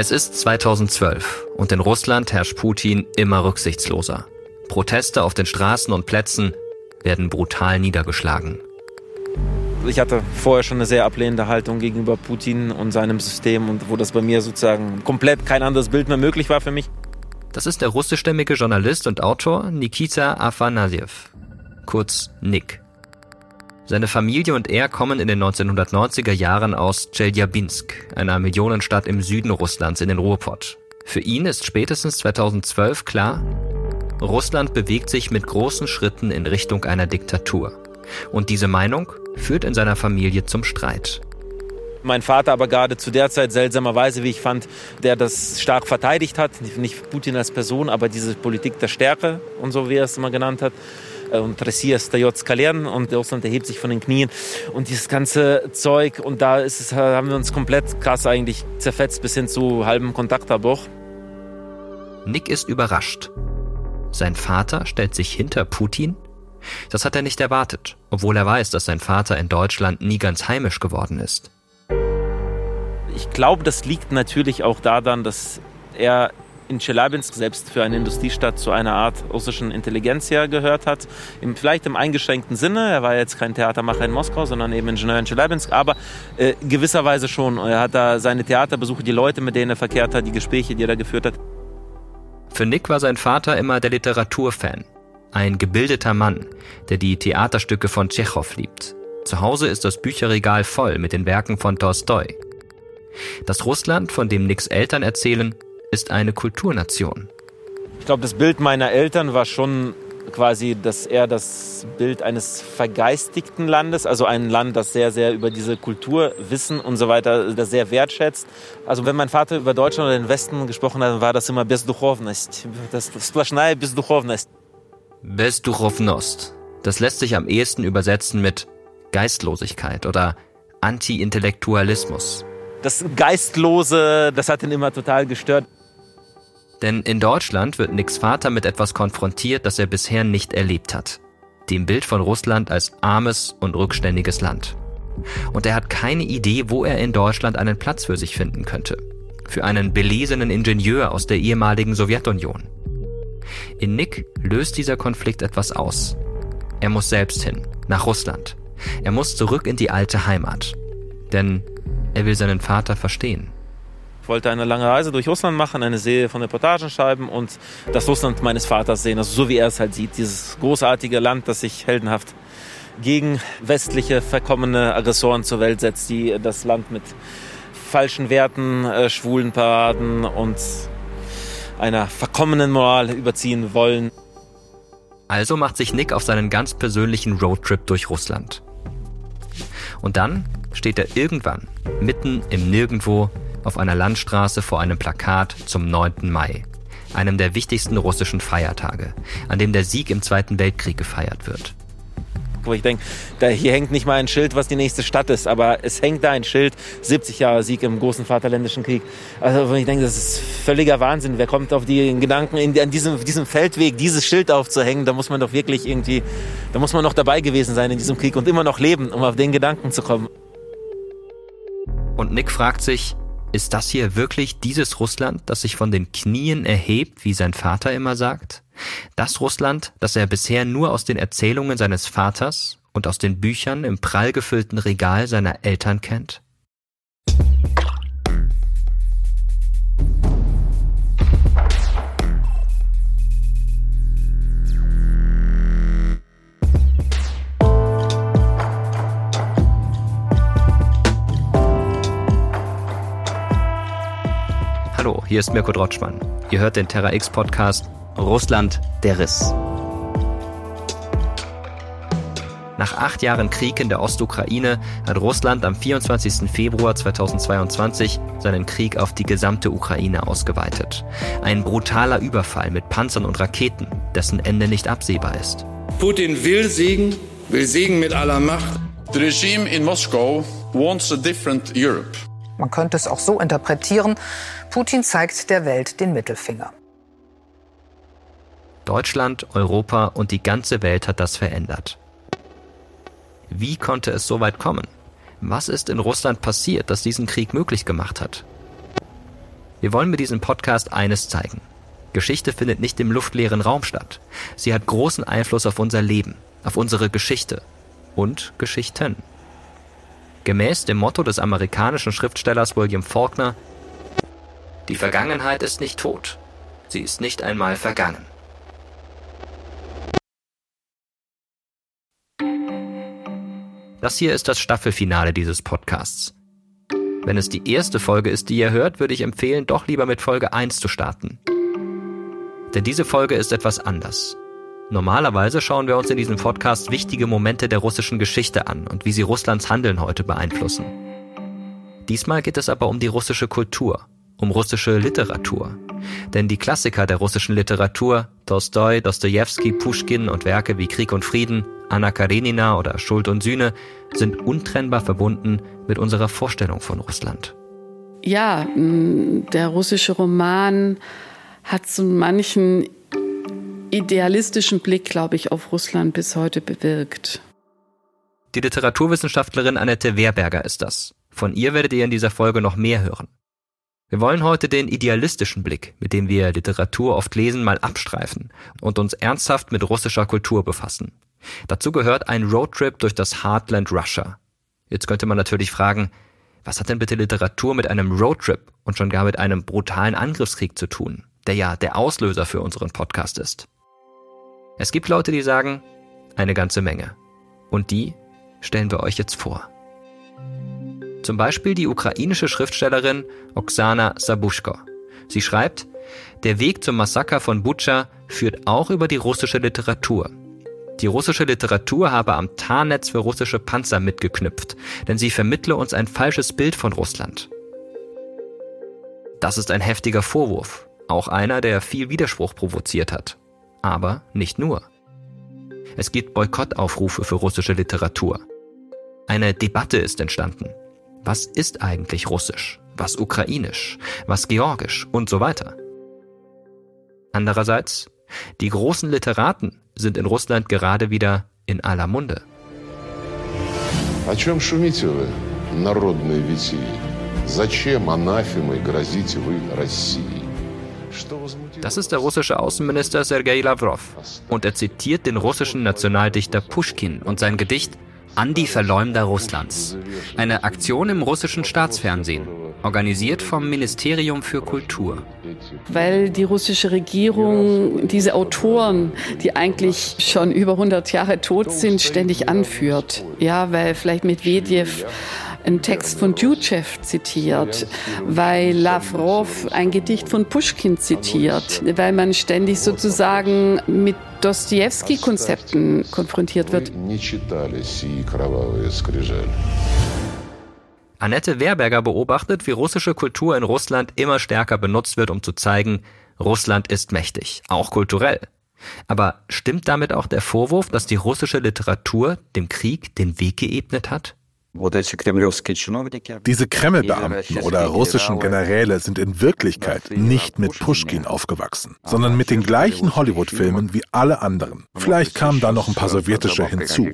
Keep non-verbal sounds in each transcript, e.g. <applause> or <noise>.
Es ist 2012 und in Russland herrscht Putin immer rücksichtsloser. Proteste auf den Straßen und Plätzen werden brutal niedergeschlagen. Ich hatte vorher schon eine sehr ablehnende Haltung gegenüber Putin und seinem System und wo das bei mir sozusagen komplett kein anderes Bild mehr möglich war für mich. Das ist der russischstämmige Journalist und Autor Nikita Afanasyev, kurz Nick. Seine Familie und er kommen in den 1990er Jahren aus Tscheljabinsk, einer Millionenstadt im Süden Russlands in den Ruhrpott. Für ihn ist spätestens 2012 klar, Russland bewegt sich mit großen Schritten in Richtung einer Diktatur. Und diese Meinung führt in seiner Familie zum Streit. Mein Vater aber gerade zu der Zeit seltsamerweise, wie ich fand, der das stark verteidigt hat. Nicht Putin als Person, aber diese Politik der Stärke und so, wie er es immer genannt hat. Äh, und Ressia steiert Kalern und der Russland erhebt sich von den Knien und dieses ganze Zeug und da ist es, äh, haben wir uns komplett krass eigentlich zerfetzt bis hin zu halbem Kontaktabbruch. Nick ist überrascht. Sein Vater stellt sich hinter Putin? Das hat er nicht erwartet, obwohl er weiß, dass sein Vater in Deutschland nie ganz heimisch geworden ist. Ich glaube, das liegt natürlich auch daran, dass er in Tschelabinsk selbst für eine Industriestadt zu einer Art russischen Intelligenzia gehört hat. Im, vielleicht im eingeschränkten Sinne. Er war jetzt kein Theatermacher in Moskau, sondern eben Ingenieur in Tschelabinsk. Aber äh, gewisserweise schon. Er hat da seine Theaterbesuche, die Leute, mit denen er verkehrt hat, die Gespräche, die er da geführt hat. Für Nick war sein Vater immer der Literaturfan. Ein gebildeter Mann, der die Theaterstücke von Tschechow liebt. Zu Hause ist das Bücherregal voll mit den Werken von Tolstoi. Das Russland, von dem Nicks Eltern erzählen, ist eine Kulturnation. Ich glaube, das Bild meiner Eltern war schon quasi dass er das Bild eines vergeistigten Landes, also ein Land, das sehr, sehr über diese Kultur, Wissen und so weiter, das sehr wertschätzt. Also wenn mein Vater über Deutschland oder den Westen gesprochen hat, war das immer Bezduchownost, das Splaschnei Bezduchownost. Bezduchownost, das lässt sich am ehesten übersetzen mit Geistlosigkeit oder Anti-Intellektualismus. Das Geistlose, das hat ihn immer total gestört. Denn in Deutschland wird Nicks Vater mit etwas konfrontiert, das er bisher nicht erlebt hat. Dem Bild von Russland als armes und rückständiges Land. Und er hat keine Idee, wo er in Deutschland einen Platz für sich finden könnte. Für einen belesenen Ingenieur aus der ehemaligen Sowjetunion. In Nick löst dieser Konflikt etwas aus. Er muss selbst hin, nach Russland. Er muss zurück in die alte Heimat. Denn er will seinen Vater verstehen wollte eine lange Reise durch Russland machen, eine Serie von Reportagen schreiben und das Russland meines Vaters sehen, also so wie er es halt sieht. Dieses großartige Land, das sich heldenhaft gegen westliche verkommene Aggressoren zur Welt setzt, die das Land mit falschen Werten, äh, schwulen Paraden und einer verkommenen Moral überziehen wollen. Also macht sich Nick auf seinen ganz persönlichen Roadtrip durch Russland. Und dann steht er irgendwann mitten im Nirgendwo auf einer Landstraße vor einem Plakat zum 9. Mai, einem der wichtigsten russischen Feiertage, an dem der Sieg im Zweiten Weltkrieg gefeiert wird. Wo ich denke, hier hängt nicht mal ein Schild, was die nächste Stadt ist, aber es hängt da ein Schild, 70 Jahre Sieg im großen Vaterländischen Krieg. Also ich denke, das ist völliger Wahnsinn. Wer kommt auf die Gedanken, in, an diesem, diesem Feldweg dieses Schild aufzuhängen? Da muss man doch wirklich irgendwie, da muss man noch dabei gewesen sein in diesem Krieg und immer noch leben, um auf den Gedanken zu kommen. Und Nick fragt sich, ist das hier wirklich dieses Russland, das sich von den Knien erhebt, wie sein Vater immer sagt? Das Russland, das er bisher nur aus den Erzählungen seines Vaters und aus den Büchern im prall gefüllten Regal seiner Eltern kennt? Hallo, hier ist Mirko Drotschmann. Ihr hört den Terra X Podcast Russland der Riss. Nach acht Jahren Krieg in der Ostukraine hat Russland am 24. Februar 2022 seinen Krieg auf die gesamte Ukraine ausgeweitet. Ein brutaler Überfall mit Panzern und Raketen, dessen Ende nicht absehbar ist. Putin will Siegen, will Siegen mit aller Macht. The regime in Moscow wants a different Europe. Man könnte es auch so interpretieren, Putin zeigt der Welt den Mittelfinger. Deutschland, Europa und die ganze Welt hat das verändert. Wie konnte es so weit kommen? Was ist in Russland passiert, das diesen Krieg möglich gemacht hat? Wir wollen mit diesem Podcast eines zeigen. Geschichte findet nicht im luftleeren Raum statt. Sie hat großen Einfluss auf unser Leben, auf unsere Geschichte und Geschichten. Gemäß dem Motto des amerikanischen Schriftstellers William Faulkner Die Vergangenheit ist nicht tot, sie ist nicht einmal vergangen. Das hier ist das Staffelfinale dieses Podcasts. Wenn es die erste Folge ist, die ihr hört, würde ich empfehlen, doch lieber mit Folge 1 zu starten. Denn diese Folge ist etwas anders. Normalerweise schauen wir uns in diesem Podcast wichtige Momente der russischen Geschichte an und wie sie Russlands Handeln heute beeinflussen. Diesmal geht es aber um die russische Kultur, um russische Literatur. Denn die Klassiker der russischen Literatur, Tolstoi, Dostoevsky, Puschkin und Werke wie Krieg und Frieden, Anna Karenina oder Schuld und Sühne sind untrennbar verbunden mit unserer Vorstellung von Russland. Ja, der russische Roman hat so manchen idealistischen Blick, glaube ich, auf Russland bis heute bewirkt. Die Literaturwissenschaftlerin Annette Wehrberger ist das. Von ihr werdet ihr in dieser Folge noch mehr hören. Wir wollen heute den idealistischen Blick, mit dem wir Literatur oft lesen, mal abstreifen und uns ernsthaft mit russischer Kultur befassen. Dazu gehört ein Roadtrip durch das Heartland Russia. Jetzt könnte man natürlich fragen, was hat denn bitte Literatur mit einem Roadtrip und schon gar mit einem brutalen Angriffskrieg zu tun, der ja der Auslöser für unseren Podcast ist? Es gibt Leute, die sagen, eine ganze Menge. Und die stellen wir euch jetzt vor. Zum Beispiel die ukrainische Schriftstellerin Oksana Sabushko. Sie schreibt, der Weg zum Massaker von Butscha führt auch über die russische Literatur. Die russische Literatur habe am Tarnnetz für russische Panzer mitgeknüpft, denn sie vermittle uns ein falsches Bild von Russland. Das ist ein heftiger Vorwurf, auch einer, der viel Widerspruch provoziert hat. Aber nicht nur. Es gibt Boykottaufrufe für russische Literatur. Eine Debatte ist entstanden. Was ist eigentlich Russisch? Was Ukrainisch? Was Georgisch? Und so weiter. Andererseits, die großen Literaten sind in Russland gerade wieder in aller Munde. О чем шумите вы, народные витии? Зачем анафемой грозите вы России? Das ist der russische Außenminister Sergei Lavrov und er zitiert den russischen Nationaldichter Pushkin und sein Gedicht an die Verleumder Russlands. Eine Aktion im russischen Staatsfernsehen, organisiert vom Ministerium für Kultur. Weil die russische Regierung diese Autoren, die eigentlich schon über 100 Jahre tot sind, ständig anführt. Ja, weil vielleicht Medvedev einen Text von Djuchev zitiert, weil Lavrov ein Gedicht von Pushkin zitiert, weil man ständig sozusagen mit Dostoevsky-Konzepten konfrontiert wird. Annette Wehrberger beobachtet, wie russische Kultur in Russland immer stärker benutzt wird, um zu zeigen, Russland ist mächtig, auch kulturell. Aber stimmt damit auch der Vorwurf, dass die russische Literatur dem Krieg den Weg geebnet hat? Diese Kremlbeamten oder russischen Generäle sind in Wirklichkeit nicht mit Pushkin aufgewachsen, sondern mit den gleichen Hollywood-Filmen wie alle anderen. Vielleicht kamen da noch ein paar sowjetische hinzu.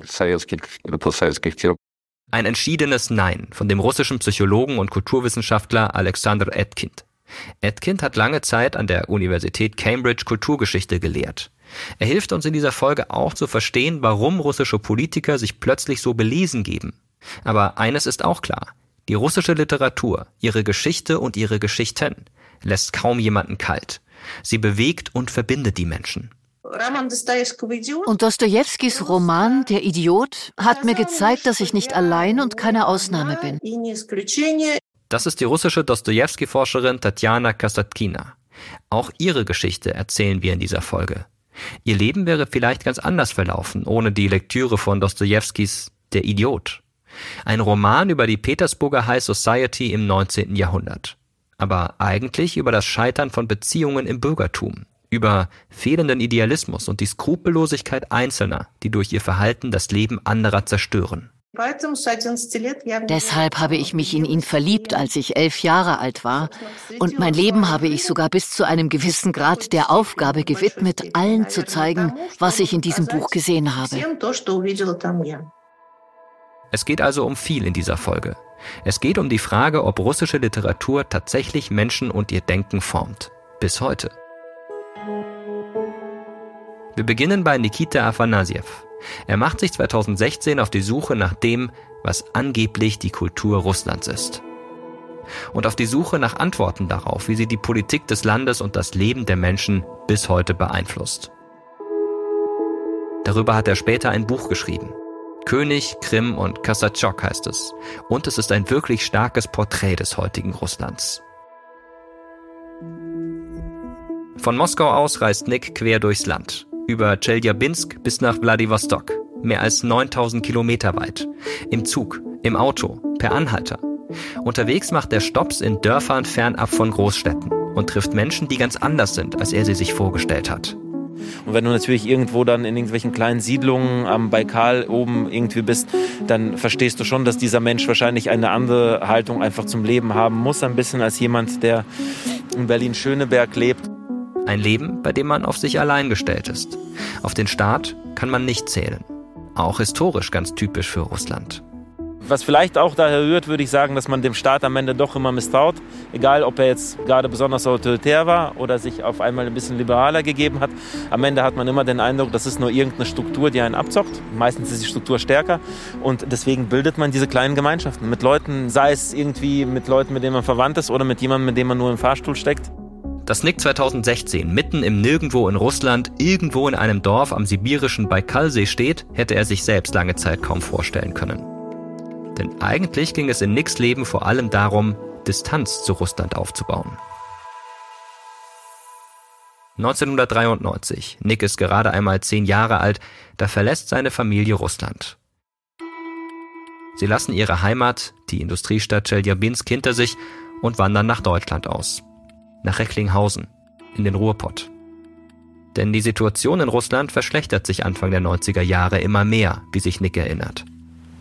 Ein entschiedenes Nein von dem russischen Psychologen und Kulturwissenschaftler Alexander Etkind. Etkind hat lange Zeit an der Universität Cambridge Kulturgeschichte gelehrt. Er hilft uns in dieser Folge auch zu verstehen, warum russische Politiker sich plötzlich so belesen geben aber eines ist auch klar. Die russische Literatur, ihre Geschichte und ihre Geschichten lässt kaum jemanden kalt. Sie bewegt und verbindet die Menschen. Und Dostojewskis Roman Der Idiot hat mir gezeigt, dass ich nicht allein und keine Ausnahme bin. Das ist die russische Dostojewski-Forscherin Tatjana Kasatkina. Auch ihre Geschichte erzählen wir in dieser Folge. Ihr Leben wäre vielleicht ganz anders verlaufen, ohne die Lektüre von Dostojewskis Der Idiot. Ein Roman über die Petersburger High Society im 19. Jahrhundert. Aber eigentlich über das Scheitern von Beziehungen im Bürgertum, über fehlenden Idealismus und die Skrupellosigkeit Einzelner, die durch ihr Verhalten das Leben anderer zerstören. Deshalb habe ich mich in ihn verliebt, als ich elf Jahre alt war. Und mein Leben habe ich sogar bis zu einem gewissen Grad der Aufgabe gewidmet, allen zu zeigen, was ich in diesem Buch gesehen habe. Es geht also um viel in dieser Folge. Es geht um die Frage, ob russische Literatur tatsächlich Menschen und ihr Denken formt. Bis heute. Wir beginnen bei Nikita Afanasiev. Er macht sich 2016 auf die Suche nach dem, was angeblich die Kultur Russlands ist. Und auf die Suche nach Antworten darauf, wie sie die Politik des Landes und das Leben der Menschen bis heute beeinflusst. Darüber hat er später ein Buch geschrieben. König, Krim und Kasachok heißt es. Und es ist ein wirklich starkes Porträt des heutigen Russlands. Von Moskau aus reist Nick quer durchs Land. Über Tscheljabinsk bis nach Wladiwostok. Mehr als 9000 Kilometer weit. Im Zug, im Auto, per Anhalter. Unterwegs macht er Stops in Dörfern fernab von Großstädten und trifft Menschen, die ganz anders sind, als er sie sich vorgestellt hat. Und wenn du natürlich irgendwo dann in irgendwelchen kleinen Siedlungen am Baikal oben irgendwie bist, dann verstehst du schon, dass dieser Mensch wahrscheinlich eine andere Haltung einfach zum Leben haben muss, ein bisschen als jemand, der in Berlin-Schöneberg lebt. Ein Leben, bei dem man auf sich allein gestellt ist. Auf den Staat kann man nicht zählen. Auch historisch ganz typisch für Russland. Was vielleicht auch daher rührt, würde ich sagen, dass man dem Staat am Ende doch immer misstraut. Egal, ob er jetzt gerade besonders autoritär war oder sich auf einmal ein bisschen liberaler gegeben hat. Am Ende hat man immer den Eindruck, das ist nur irgendeine Struktur, die einen abzockt. Meistens ist die Struktur stärker. Und deswegen bildet man diese kleinen Gemeinschaften mit Leuten, sei es irgendwie mit Leuten, mit denen man verwandt ist oder mit jemandem, mit dem man nur im Fahrstuhl steckt. Dass Nick 2016 mitten im Nirgendwo in Russland, irgendwo in einem Dorf am sibirischen Baikalsee steht, hätte er sich selbst lange Zeit kaum vorstellen können. Denn eigentlich ging es in Nicks Leben vor allem darum, Distanz zu Russland aufzubauen. 1993, Nick ist gerade einmal zehn Jahre alt, da verlässt seine Familie Russland. Sie lassen ihre Heimat, die Industriestadt Tscheljabinsk, hinter sich und wandern nach Deutschland aus. Nach Recklinghausen, in den Ruhrpott. Denn die Situation in Russland verschlechtert sich Anfang der 90er Jahre immer mehr, wie sich Nick erinnert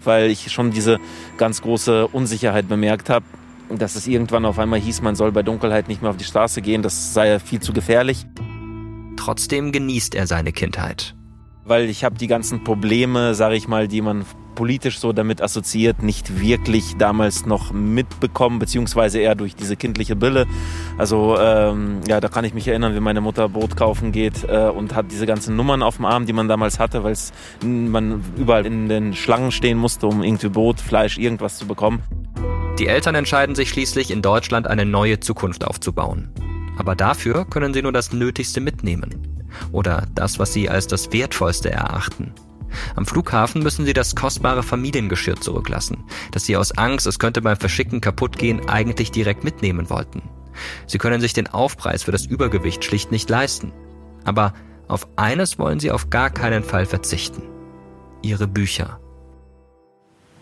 weil ich schon diese ganz große Unsicherheit bemerkt habe, dass es irgendwann auf einmal hieß, man soll bei Dunkelheit nicht mehr auf die Straße gehen, das sei viel zu gefährlich. Trotzdem genießt er seine Kindheit. Weil ich habe die ganzen Probleme, sage ich mal, die man politisch so damit assoziiert, nicht wirklich damals noch mitbekommen, beziehungsweise eher durch diese kindliche Bille. Also ähm, ja, da kann ich mich erinnern, wie meine Mutter Brot kaufen geht äh, und hat diese ganzen Nummern auf dem Arm, die man damals hatte, weil man überall in den Schlangen stehen musste, um irgendwie Brot, Fleisch, irgendwas zu bekommen. Die Eltern entscheiden sich schließlich, in Deutschland eine neue Zukunft aufzubauen. Aber dafür können sie nur das Nötigste mitnehmen. Oder das, was sie als das Wertvollste erachten. Am Flughafen müssen sie das kostbare Familiengeschirr zurücklassen, das sie aus Angst, es könnte beim Verschicken kaputt gehen, eigentlich direkt mitnehmen wollten. Sie können sich den Aufpreis für das Übergewicht schlicht nicht leisten. Aber auf eines wollen sie auf gar keinen Fall verzichten. Ihre Bücher.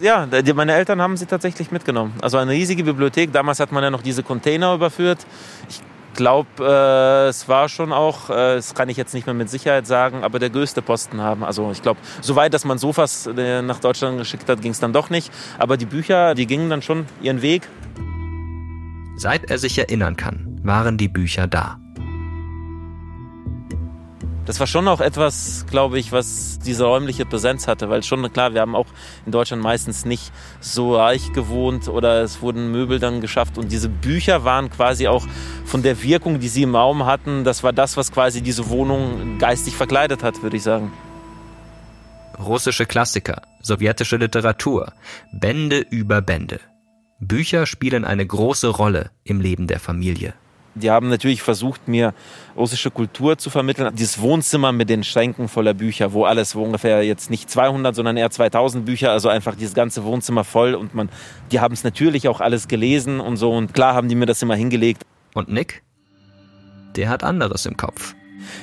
Ja, meine Eltern haben sie tatsächlich mitgenommen. Also eine riesige Bibliothek. Damals hat man ja noch diese Container überführt. Ich glaube, äh, es war schon auch, äh, das kann ich jetzt nicht mehr mit Sicherheit sagen, aber der größte Posten haben. Also ich glaube, soweit, dass man Sofas äh, nach Deutschland geschickt hat, ging es dann doch nicht. Aber die Bücher, die gingen dann schon ihren Weg. Seit er sich erinnern kann, waren die Bücher da das war schon auch etwas, glaube ich, was diese räumliche Präsenz hatte, weil schon klar, wir haben auch in Deutschland meistens nicht so reich gewohnt oder es wurden Möbel dann geschafft und diese Bücher waren quasi auch von der Wirkung, die sie im Raum hatten, das war das, was quasi diese Wohnung geistig verkleidet hat, würde ich sagen. Russische Klassiker, sowjetische Literatur, Bände über Bände. Bücher spielen eine große Rolle im Leben der Familie. Die haben natürlich versucht, mir russische Kultur zu vermitteln. Dieses Wohnzimmer mit den Schränken voller Bücher, wo alles, wo ungefähr jetzt nicht 200, sondern eher 2000 Bücher, also einfach dieses ganze Wohnzimmer voll und man, die haben es natürlich auch alles gelesen und so und klar haben die mir das immer hingelegt. Und Nick? Der hat anderes im Kopf.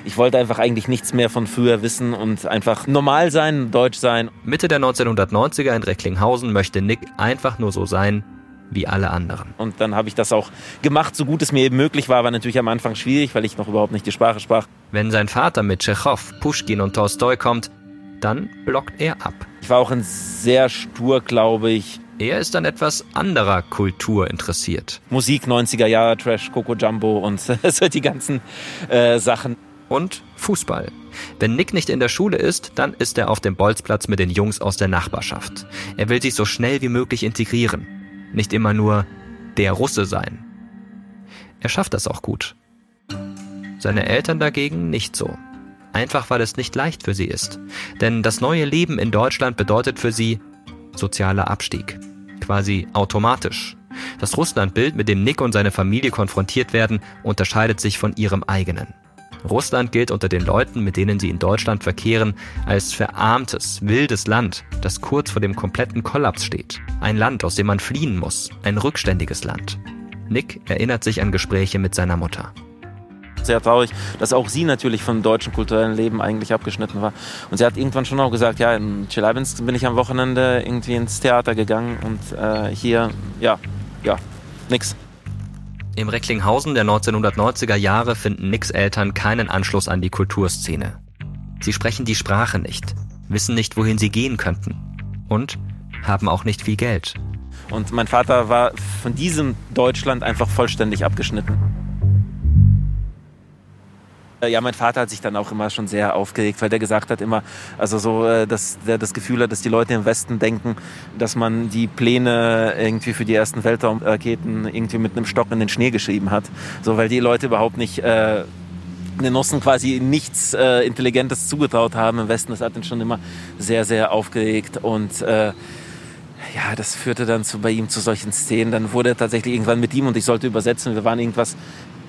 Ich wollte einfach eigentlich nichts mehr von früher wissen und einfach normal sein, deutsch sein. Mitte der 1990er in Recklinghausen möchte Nick einfach nur so sein, wie alle anderen. Und dann habe ich das auch gemacht, so gut es mir eben möglich war. War natürlich am Anfang schwierig, weil ich noch überhaupt nicht die Sprache sprach. Wenn sein Vater mit Tschechow, Puschkin und Tolstoi kommt, dann blockt er ab. Ich war auch ein sehr stur, glaube ich. Er ist an etwas anderer Kultur interessiert. Musik 90er Jahre, Trash, Coco Jumbo und <laughs> die ganzen äh, Sachen. Und Fußball. Wenn Nick nicht in der Schule ist, dann ist er auf dem Bolzplatz mit den Jungs aus der Nachbarschaft. Er will sich so schnell wie möglich integrieren. Nicht immer nur der Russe sein. Er schafft das auch gut. Seine Eltern dagegen nicht so. Einfach weil es nicht leicht für sie ist. Denn das neue Leben in Deutschland bedeutet für sie sozialer Abstieg. Quasi automatisch. Das Russlandbild, mit dem Nick und seine Familie konfrontiert werden, unterscheidet sich von ihrem eigenen. Russland gilt unter den Leuten, mit denen sie in Deutschland verkehren, als verarmtes, wildes Land, das kurz vor dem kompletten Kollaps steht. Ein Land, aus dem man fliehen muss, ein rückständiges Land. Nick erinnert sich an Gespräche mit seiner Mutter sehr traurig, dass auch sie natürlich vom deutschen kulturellen Leben eigentlich abgeschnitten war. Und sie hat irgendwann schon auch gesagt, ja, in Chelyabinsk bin ich am Wochenende irgendwie ins Theater gegangen und äh, hier, ja, ja, nix. Im Recklinghausen der 1990er Jahre finden Nicks Eltern keinen Anschluss an die Kulturszene. Sie sprechen die Sprache nicht, wissen nicht, wohin sie gehen könnten und haben auch nicht viel Geld. Und mein Vater war von diesem Deutschland einfach vollständig abgeschnitten. Äh, ja, mein Vater hat sich dann auch immer schon sehr aufgeregt, weil der gesagt hat immer, also so, äh, dass der das Gefühl hat, dass die Leute im Westen denken, dass man die Pläne irgendwie für die ersten Weltraumraketen irgendwie mit einem Stock in den Schnee geschrieben hat. So, weil die Leute überhaupt nicht äh, den Russen quasi nichts äh, Intelligentes zugetraut haben im Westen. Das hat ihn schon immer sehr, sehr aufgeregt und äh, ja, das führte dann zu, bei ihm zu solchen Szenen. Dann wurde er tatsächlich irgendwann mit ihm und ich sollte übersetzen. Wir waren irgendwas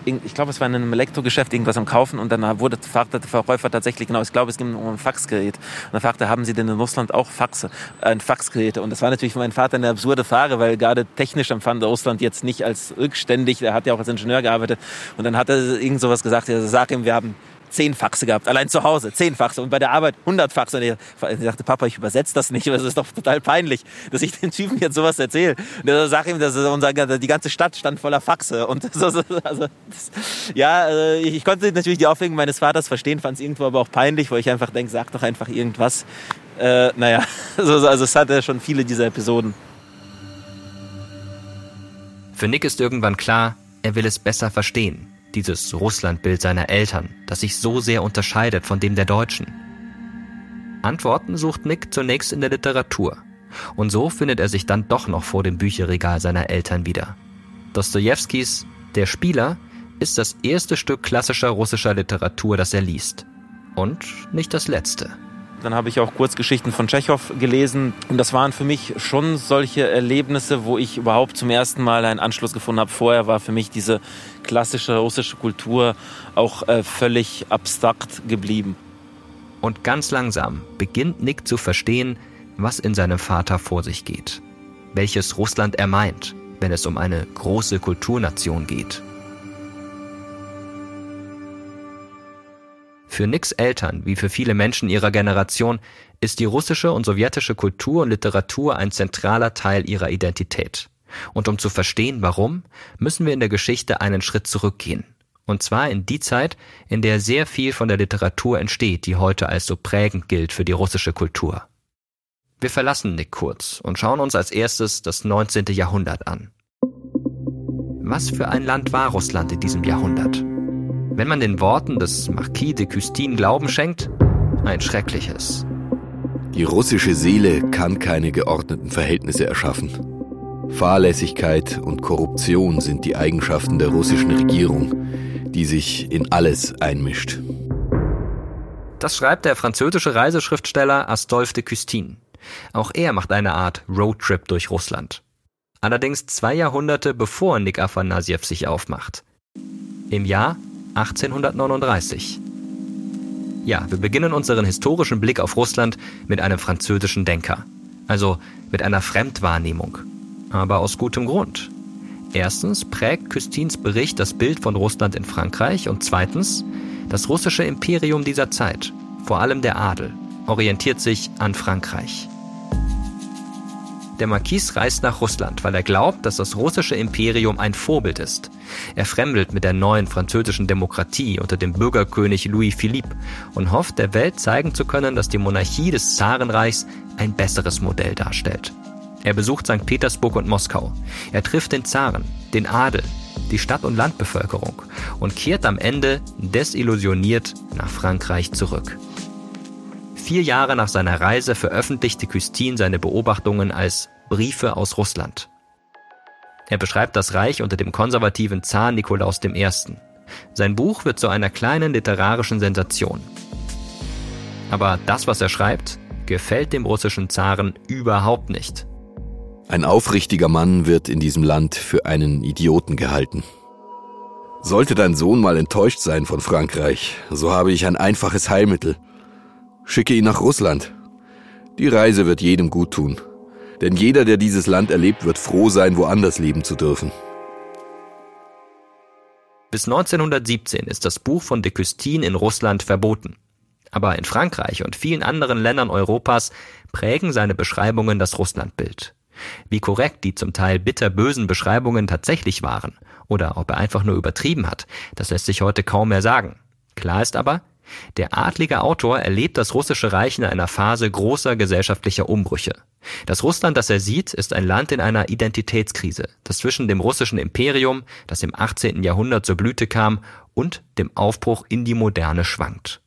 ich glaube, es war in einem Elektrogeschäft irgendwas am Kaufen und dann wurde, fragte der Verkäufer tatsächlich, genau, ich glaube, es ging um ein Faxgerät. Und dann fragte, haben Sie denn in Russland auch Faxe, ein Faxgeräte? Und das war natürlich für meinen Vater eine absurde Frage, weil gerade technisch empfand Russland jetzt nicht als rückständig, er hat ja auch als Ingenieur gearbeitet. Und dann hat er irgend sowas gesagt, er sag ihm, wir haben zehn Faxe gehabt, allein zu Hause, zehn Faxe und bei der Arbeit 100 Faxe. Und ich dachte, Papa, ich übersetze das nicht, das ist doch total peinlich, dass ich den Typen jetzt sowas erzähle. Und er sagt ihm, dass unser, die ganze Stadt stand voller Faxe. Und so, also, das, ja, äh, ich konnte natürlich die Aufregung meines Vaters verstehen, fand es irgendwo aber auch peinlich, weil ich einfach denke, sag doch einfach irgendwas. Äh, naja, also, <laughs> also es hatte schon viele dieser Episoden. Für Nick ist irgendwann klar, er will es besser verstehen dieses Russlandbild seiner Eltern, das sich so sehr unterscheidet von dem der Deutschen? Antworten sucht Nick zunächst in der Literatur. Und so findet er sich dann doch noch vor dem Bücherregal seiner Eltern wieder. Dostojewskis Der Spieler ist das erste Stück klassischer russischer Literatur, das er liest. Und nicht das letzte. Dann habe ich auch Kurzgeschichten von Tschechow gelesen. Und das waren für mich schon solche Erlebnisse, wo ich überhaupt zum ersten Mal einen Anschluss gefunden habe. Vorher war für mich diese klassische russische Kultur auch äh, völlig abstrakt geblieben. Und ganz langsam beginnt Nick zu verstehen, was in seinem Vater vor sich geht. Welches Russland er meint, wenn es um eine große Kulturnation geht. Für Nicks Eltern, wie für viele Menschen ihrer Generation, ist die russische und sowjetische Kultur und Literatur ein zentraler Teil ihrer Identität. Und um zu verstehen, warum, müssen wir in der Geschichte einen Schritt zurückgehen. Und zwar in die Zeit, in der sehr viel von der Literatur entsteht, die heute als so prägend gilt für die russische Kultur. Wir verlassen Nick kurz und schauen uns als erstes das 19. Jahrhundert an. Was für ein Land war Russland in diesem Jahrhundert? Wenn man den Worten des Marquis de Custine Glauben schenkt, ein schreckliches. Die russische Seele kann keine geordneten Verhältnisse erschaffen. Fahrlässigkeit und Korruption sind die Eigenschaften der russischen Regierung, die sich in alles einmischt. Das schreibt der französische Reiseschriftsteller Astolphe de Custine. Auch er macht eine Art Roadtrip durch Russland. Allerdings zwei Jahrhunderte bevor Nick Afanasiev sich aufmacht. Im Jahr 1839. Ja, wir beginnen unseren historischen Blick auf Russland mit einem französischen Denker. Also mit einer Fremdwahrnehmung. Aber aus gutem Grund. Erstens prägt Küstins Bericht das Bild von Russland in Frankreich und zweitens, das russische Imperium dieser Zeit, vor allem der Adel, orientiert sich an Frankreich. Der Marquis reist nach Russland, weil er glaubt, dass das russische Imperium ein Vorbild ist. Er fremdelt mit der neuen französischen Demokratie unter dem Bürgerkönig Louis Philippe und hofft, der Welt zeigen zu können, dass die Monarchie des Zarenreichs ein besseres Modell darstellt. Er besucht St. Petersburg und Moskau. Er trifft den Zaren, den Adel, die Stadt- und Landbevölkerung und kehrt am Ende desillusioniert nach Frankreich zurück. Vier Jahre nach seiner Reise veröffentlichte Custine seine Beobachtungen als Briefe aus Russland. Er beschreibt das Reich unter dem konservativen Zar Nikolaus I. Sein Buch wird zu einer kleinen literarischen Sensation. Aber das, was er schreibt, gefällt dem russischen Zaren überhaupt nicht. Ein aufrichtiger Mann wird in diesem Land für einen Idioten gehalten. Sollte dein Sohn mal enttäuscht sein von Frankreich, so habe ich ein einfaches Heilmittel. Schicke ihn nach Russland. Die Reise wird jedem gut tun. Denn jeder, der dieses Land erlebt, wird froh sein, woanders leben zu dürfen. Bis 1917 ist das Buch von de Custine in Russland verboten. Aber in Frankreich und vielen anderen Ländern Europas prägen seine Beschreibungen das Russlandbild. Wie korrekt die zum Teil bitterbösen Beschreibungen tatsächlich waren oder ob er einfach nur übertrieben hat, das lässt sich heute kaum mehr sagen. Klar ist aber, der adlige Autor erlebt das russische Reich in einer Phase großer gesellschaftlicher Umbrüche. Das Russland, das er sieht, ist ein Land in einer Identitätskrise, das zwischen dem russischen Imperium, das im 18. Jahrhundert zur Blüte kam, und dem Aufbruch in die Moderne schwankt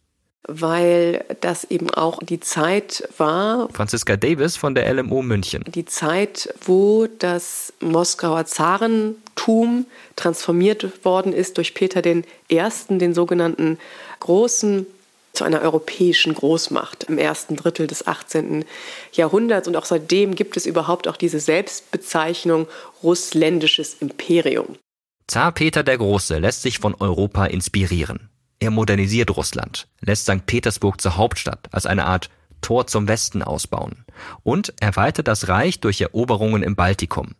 weil das eben auch die Zeit war. Franziska Davis von der LMO München. Die Zeit, wo das Moskauer Zarentum transformiert worden ist durch Peter I., den sogenannten Großen, zu einer europäischen Großmacht im ersten Drittel des 18. Jahrhunderts. Und auch seitdem gibt es überhaupt auch diese Selbstbezeichnung russländisches Imperium. Zar Peter der Große lässt sich von Europa inspirieren. Er modernisiert Russland, lässt St. Petersburg zur Hauptstadt als eine Art Tor zum Westen ausbauen und erweitert das Reich durch Eroberungen im Baltikum.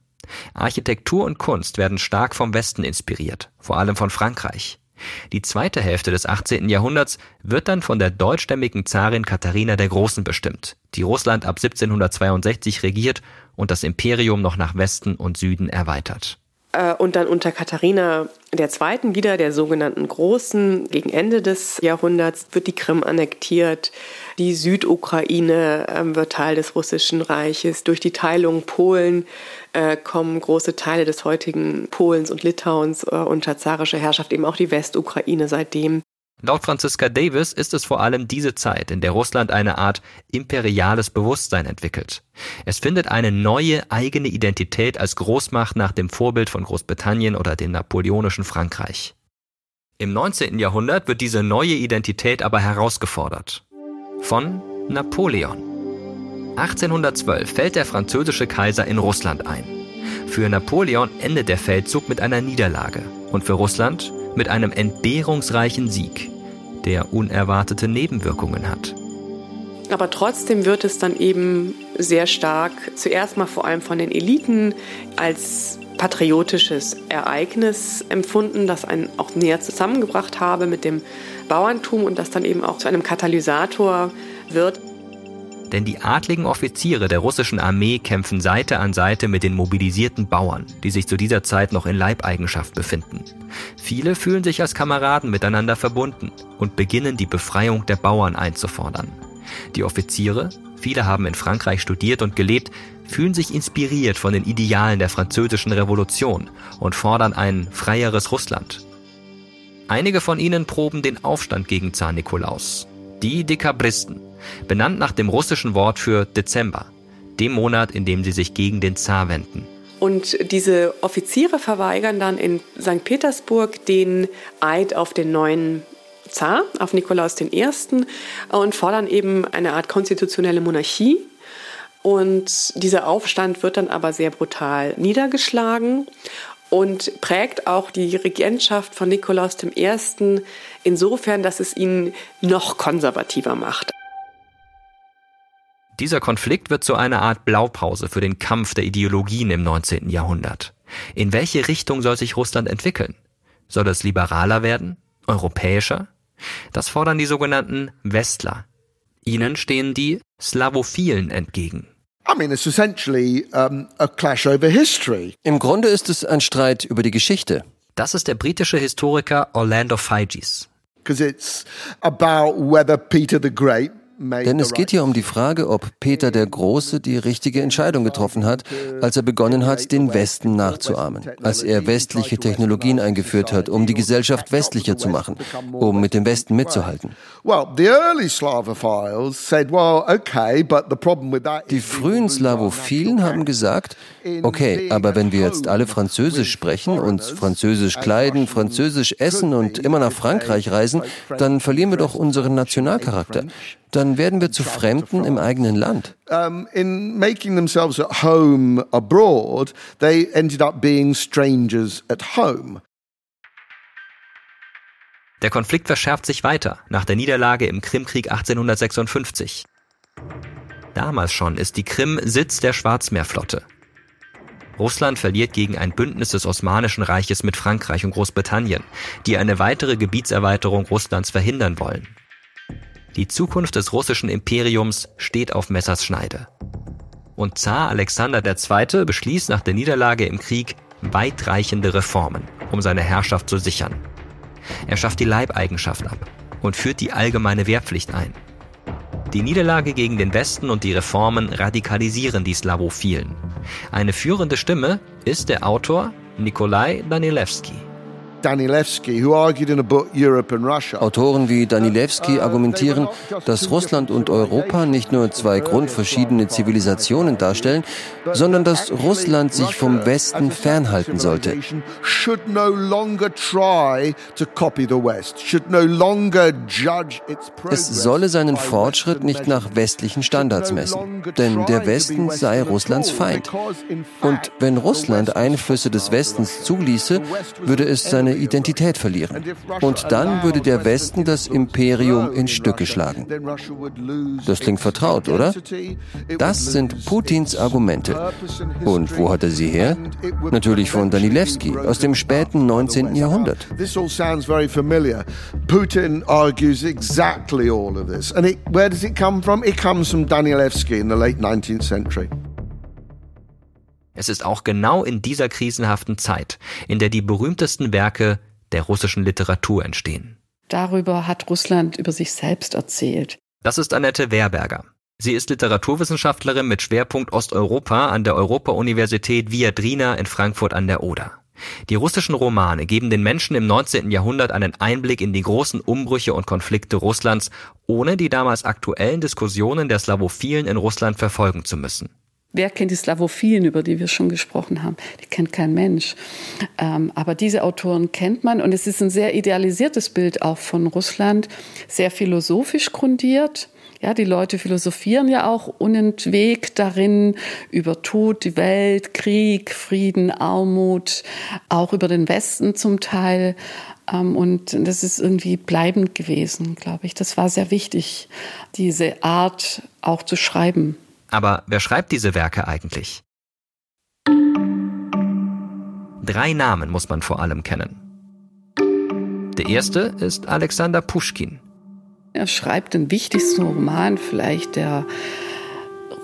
Architektur und Kunst werden stark vom Westen inspiriert, vor allem von Frankreich. Die zweite Hälfte des 18. Jahrhunderts wird dann von der deutschstämmigen Zarin Katharina der Großen bestimmt, die Russland ab 1762 regiert und das Imperium noch nach Westen und Süden erweitert. Äh, und dann unter Katharina II. wieder, der sogenannten Großen, gegen Ende des Jahrhunderts wird die Krim annektiert. Die Südukraine ähm, wird Teil des Russischen Reiches. Durch die Teilung Polen äh, kommen große Teile des heutigen Polens und Litauens äh, unter zarische Herrschaft, eben auch die Westukraine seitdem. Laut Franziska Davis ist es vor allem diese Zeit, in der Russland eine Art imperiales Bewusstsein entwickelt. Es findet eine neue eigene Identität als Großmacht nach dem Vorbild von Großbritannien oder dem napoleonischen Frankreich. Im 19. Jahrhundert wird diese neue Identität aber herausgefordert. Von Napoleon. 1812 fällt der französische Kaiser in Russland ein. Für Napoleon endet der Feldzug mit einer Niederlage und für Russland mit einem entbehrungsreichen Sieg, der unerwartete Nebenwirkungen hat. Aber trotzdem wird es dann eben sehr stark, zuerst mal vor allem von den Eliten, als patriotisches Ereignis empfunden, das einen auch näher zusammengebracht habe mit dem Bauerntum und das dann eben auch zu einem Katalysator wird. Denn die adligen Offiziere der russischen Armee kämpfen Seite an Seite mit den mobilisierten Bauern, die sich zu dieser Zeit noch in Leibeigenschaft befinden. Viele fühlen sich als Kameraden miteinander verbunden und beginnen die Befreiung der Bauern einzufordern. Die Offiziere, viele haben in Frankreich studiert und gelebt, fühlen sich inspiriert von den Idealen der französischen Revolution und fordern ein freieres Russland. Einige von ihnen proben den Aufstand gegen Zar Nikolaus. Die Dekabristen, benannt nach dem russischen Wort für Dezember, dem Monat, in dem sie sich gegen den Zar wenden. Und diese Offiziere verweigern dann in St. Petersburg den Eid auf den neuen Zar, auf Nikolaus I. und fordern eben eine Art konstitutionelle Monarchie. Und dieser Aufstand wird dann aber sehr brutal niedergeschlagen und prägt auch die Regentschaft von Nikolaus I. insofern, dass es ihn noch konservativer macht. Dieser Konflikt wird zu einer Art Blaupause für den Kampf der Ideologien im 19. Jahrhundert. In welche Richtung soll sich Russland entwickeln? Soll es liberaler werden? Europäischer? Das fordern die sogenannten Westler. Ihnen stehen die Slavophilen entgegen. Im Grunde ist es ein Streit über die Geschichte. Das ist der britische Historiker Orlando Figes. Because it's about whether Peter the Great Denn es geht hier um die Frage, ob Peter der Große die richtige Entscheidung getroffen hat, als er begonnen hat, den Westen nachzuahmen, als er westliche Technologien eingeführt hat, um die Gesellschaft westlicher zu machen, um mit dem Westen mitzuhalten. Die frühen Slavophilen haben gesagt, okay, aber wenn wir jetzt alle Französisch sprechen, uns Französisch kleiden, Französisch essen und immer nach Frankreich reisen, dann verlieren wir doch unseren Nationalcharakter. Dann werden wir zu Fremden im eigenen Land. in making themselves at home abroad, they ended up being strangers at home. Der Konflikt verschärft sich weiter nach der Niederlage im Krimkrieg 1856. Damals schon ist die Krim Sitz der Schwarzmeerflotte. Russland verliert gegen ein Bündnis des Osmanischen Reiches mit Frankreich und Großbritannien, die eine weitere Gebietserweiterung Russlands verhindern wollen. Die Zukunft des russischen Imperiums steht auf Messers Schneide. Und Zar Alexander II. beschließt nach der Niederlage im Krieg weitreichende Reformen, um seine Herrschaft zu sichern. Er schafft die Leibeigenschaft ab und führt die allgemeine Wehrpflicht ein. Die Niederlage gegen den Westen und die Reformen radikalisieren die Slawophilen. Eine führende Stimme ist der Autor Nikolai Danilewski. Autoren wie Danilewski argumentieren, dass Russland und Europa nicht nur zwei grundverschiedene Zivilisationen darstellen, sondern dass Russland sich vom Westen fernhalten sollte. Es solle seinen Fortschritt nicht nach westlichen Standards messen, denn der Westen sei Russlands Feind. Und wenn Russland Einflüsse des Westens zuließe, würde es seine Identität verlieren. Und dann würde der Westen das Imperium in Stücke schlagen. Das klingt vertraut, oder? Das sind Putins Argumente. Und wo hat er sie her? Natürlich von Danilewski aus dem späten 19. Jahrhundert. Putin argues exactly all of this. And it, where does it come from? It comes from Danilewski in the late 19th century. Es ist auch genau in dieser krisenhaften Zeit, in der die berühmtesten Werke der russischen Literatur entstehen. Darüber hat Russland über sich selbst erzählt. Das ist Annette Werberger. Sie ist Literaturwissenschaftlerin mit Schwerpunkt Osteuropa an der Europa-Universität Viadrina in Frankfurt an der Oder. Die russischen Romane geben den Menschen im 19. Jahrhundert einen Einblick in die großen Umbrüche und Konflikte Russlands, ohne die damals aktuellen Diskussionen der Slawophilen in Russland verfolgen zu müssen. Wer kennt die Slavophilen, über die wir schon gesprochen haben? Die kennt kein Mensch. Ähm, aber diese Autoren kennt man und es ist ein sehr idealisiertes Bild auch von Russland, sehr philosophisch grundiert. Ja, die Leute philosophieren ja auch unentwegt darin über Tod, die Welt, Krieg, Frieden, Armut, auch über den Westen zum Teil. Ähm, und das ist irgendwie bleibend gewesen, glaube ich. Das war sehr wichtig, diese Art auch zu schreiben. Aber wer schreibt diese Werke eigentlich? Drei Namen muss man vor allem kennen. Der erste ist Alexander Puschkin. Er schreibt den wichtigsten Roman vielleicht der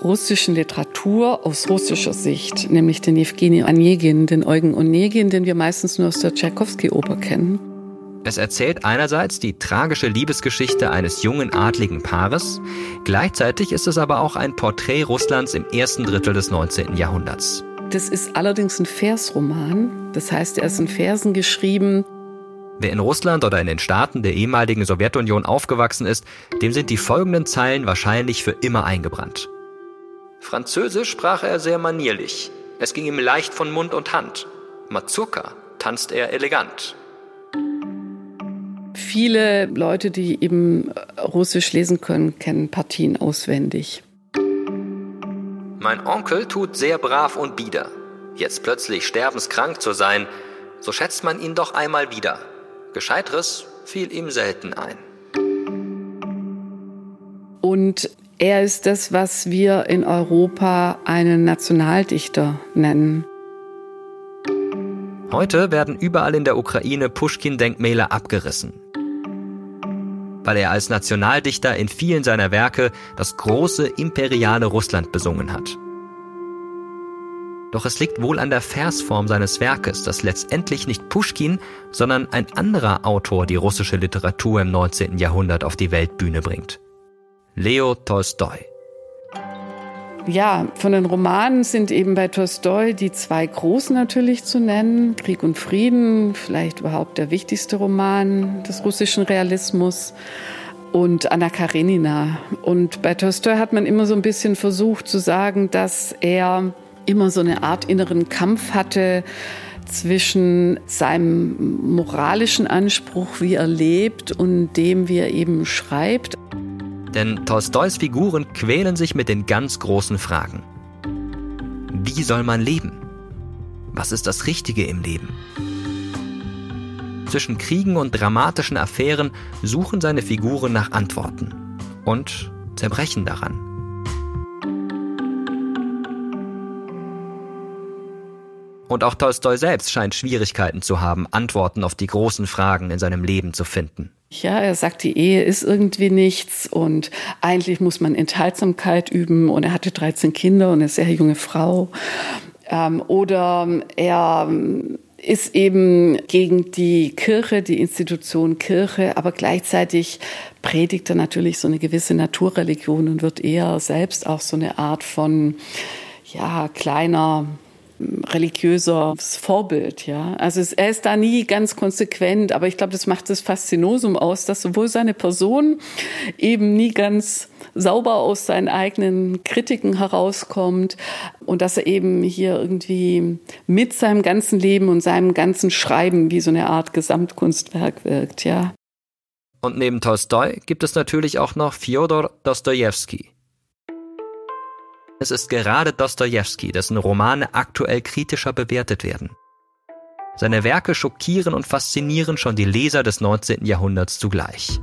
russischen Literatur aus russischer Sicht, nämlich den Evgeny Onegin, den Eugen Onegin, den wir meistens nur aus der Tchaikovsky-Oper kennen. Es erzählt einerseits die tragische Liebesgeschichte eines jungen adligen Paares, gleichzeitig ist es aber auch ein Porträt Russlands im ersten Drittel des 19. Jahrhunderts. Das ist allerdings ein Versroman, das heißt, er ist in Versen geschrieben. Wer in Russland oder in den Staaten der ehemaligen Sowjetunion aufgewachsen ist, dem sind die folgenden Zeilen wahrscheinlich für immer eingebrannt. Französisch sprach er sehr manierlich. Es ging ihm leicht von Mund und Hand. Mazurka tanzt er elegant. Viele Leute, die eben Russisch lesen können, kennen Partien auswendig. Mein Onkel tut sehr brav und bieder. Jetzt plötzlich sterbenskrank zu sein, so schätzt man ihn doch einmal wieder. Gescheiteres fiel ihm selten ein. Und er ist das, was wir in Europa einen Nationaldichter nennen. Heute werden überall in der Ukraine Pushkin-Denkmäler abgerissen. Weil er als Nationaldichter in vielen seiner Werke das große imperiale Russland besungen hat. Doch es liegt wohl an der Versform seines Werkes, dass letztendlich nicht Pushkin, sondern ein anderer Autor die russische Literatur im 19. Jahrhundert auf die Weltbühne bringt. Leo Tolstoi. Ja, von den Romanen sind eben bei Tolstoi die zwei großen natürlich zu nennen. Krieg und Frieden, vielleicht überhaupt der wichtigste Roman des russischen Realismus und Anna Karenina. Und bei Tolstoi hat man immer so ein bisschen versucht zu sagen, dass er immer so eine Art inneren Kampf hatte zwischen seinem moralischen Anspruch, wie er lebt, und dem, wie er eben schreibt. Denn Tolstois Figuren quälen sich mit den ganz großen Fragen. Wie soll man leben? Was ist das Richtige im Leben? Zwischen Kriegen und dramatischen Affären suchen seine Figuren nach Antworten und zerbrechen daran. Und auch Tolstoi selbst scheint Schwierigkeiten zu haben, Antworten auf die großen Fragen in seinem Leben zu finden. Ja, er sagt, die Ehe ist irgendwie nichts und eigentlich muss man Enthaltsamkeit üben und er hatte 13 Kinder und eine sehr junge Frau. Ähm, oder er ist eben gegen die Kirche, die Institution Kirche, aber gleichzeitig predigt er natürlich so eine gewisse Naturreligion und wird eher selbst auch so eine Art von ja, kleiner religiöses Vorbild, ja. Also es, er ist da nie ganz konsequent, aber ich glaube, das macht das Faszinosum aus, dass sowohl seine Person eben nie ganz sauber aus seinen eigenen Kritiken herauskommt und dass er eben hier irgendwie mit seinem ganzen Leben und seinem ganzen Schreiben wie so eine Art Gesamtkunstwerk wirkt, ja. Und neben Tolstoi gibt es natürlich auch noch Fjodor Dostojewski, es ist gerade Dostojewski, dessen Romane aktuell kritischer bewertet werden. Seine Werke schockieren und faszinieren schon die Leser des 19. Jahrhunderts zugleich.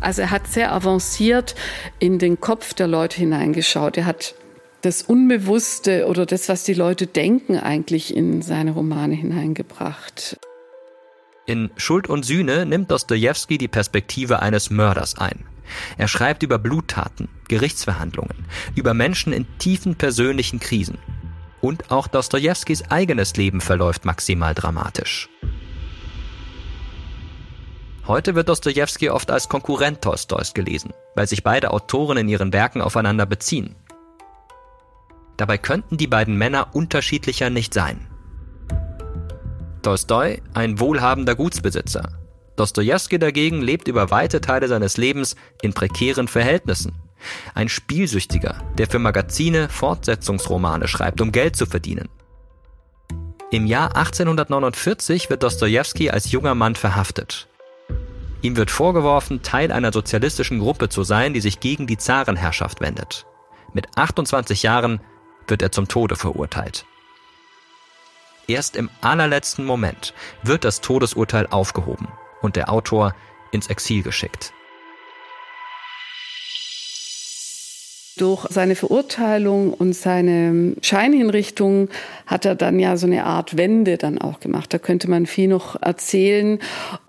Also er hat sehr avanciert in den Kopf der Leute hineingeschaut. Er hat das Unbewusste oder das, was die Leute denken, eigentlich in seine Romane hineingebracht. In Schuld und Sühne nimmt Dostojewski die Perspektive eines Mörders ein. Er schreibt über Bluttaten, Gerichtsverhandlungen, über Menschen in tiefen persönlichen Krisen. Und auch Dostojewskis eigenes Leben verläuft maximal dramatisch. Heute wird Dostojewski oft als Konkurrent Tolstois gelesen, weil sich beide Autoren in ihren Werken aufeinander beziehen. Dabei könnten die beiden Männer unterschiedlicher nicht sein. Tolstoi ein wohlhabender Gutsbesitzer, Dostoevsky dagegen lebt über weite Teile seines Lebens in prekären Verhältnissen. Ein Spielsüchtiger, der für Magazine Fortsetzungsromane schreibt, um Geld zu verdienen. Im Jahr 1849 wird Dostoevsky als junger Mann verhaftet. Ihm wird vorgeworfen, Teil einer sozialistischen Gruppe zu sein, die sich gegen die Zarenherrschaft wendet. Mit 28 Jahren wird er zum Tode verurteilt. Erst im allerletzten Moment wird das Todesurteil aufgehoben und der Autor ins Exil geschickt. Durch seine Verurteilung und seine Scheinhinrichtung hat er dann ja so eine Art Wende dann auch gemacht. Da könnte man viel noch erzählen,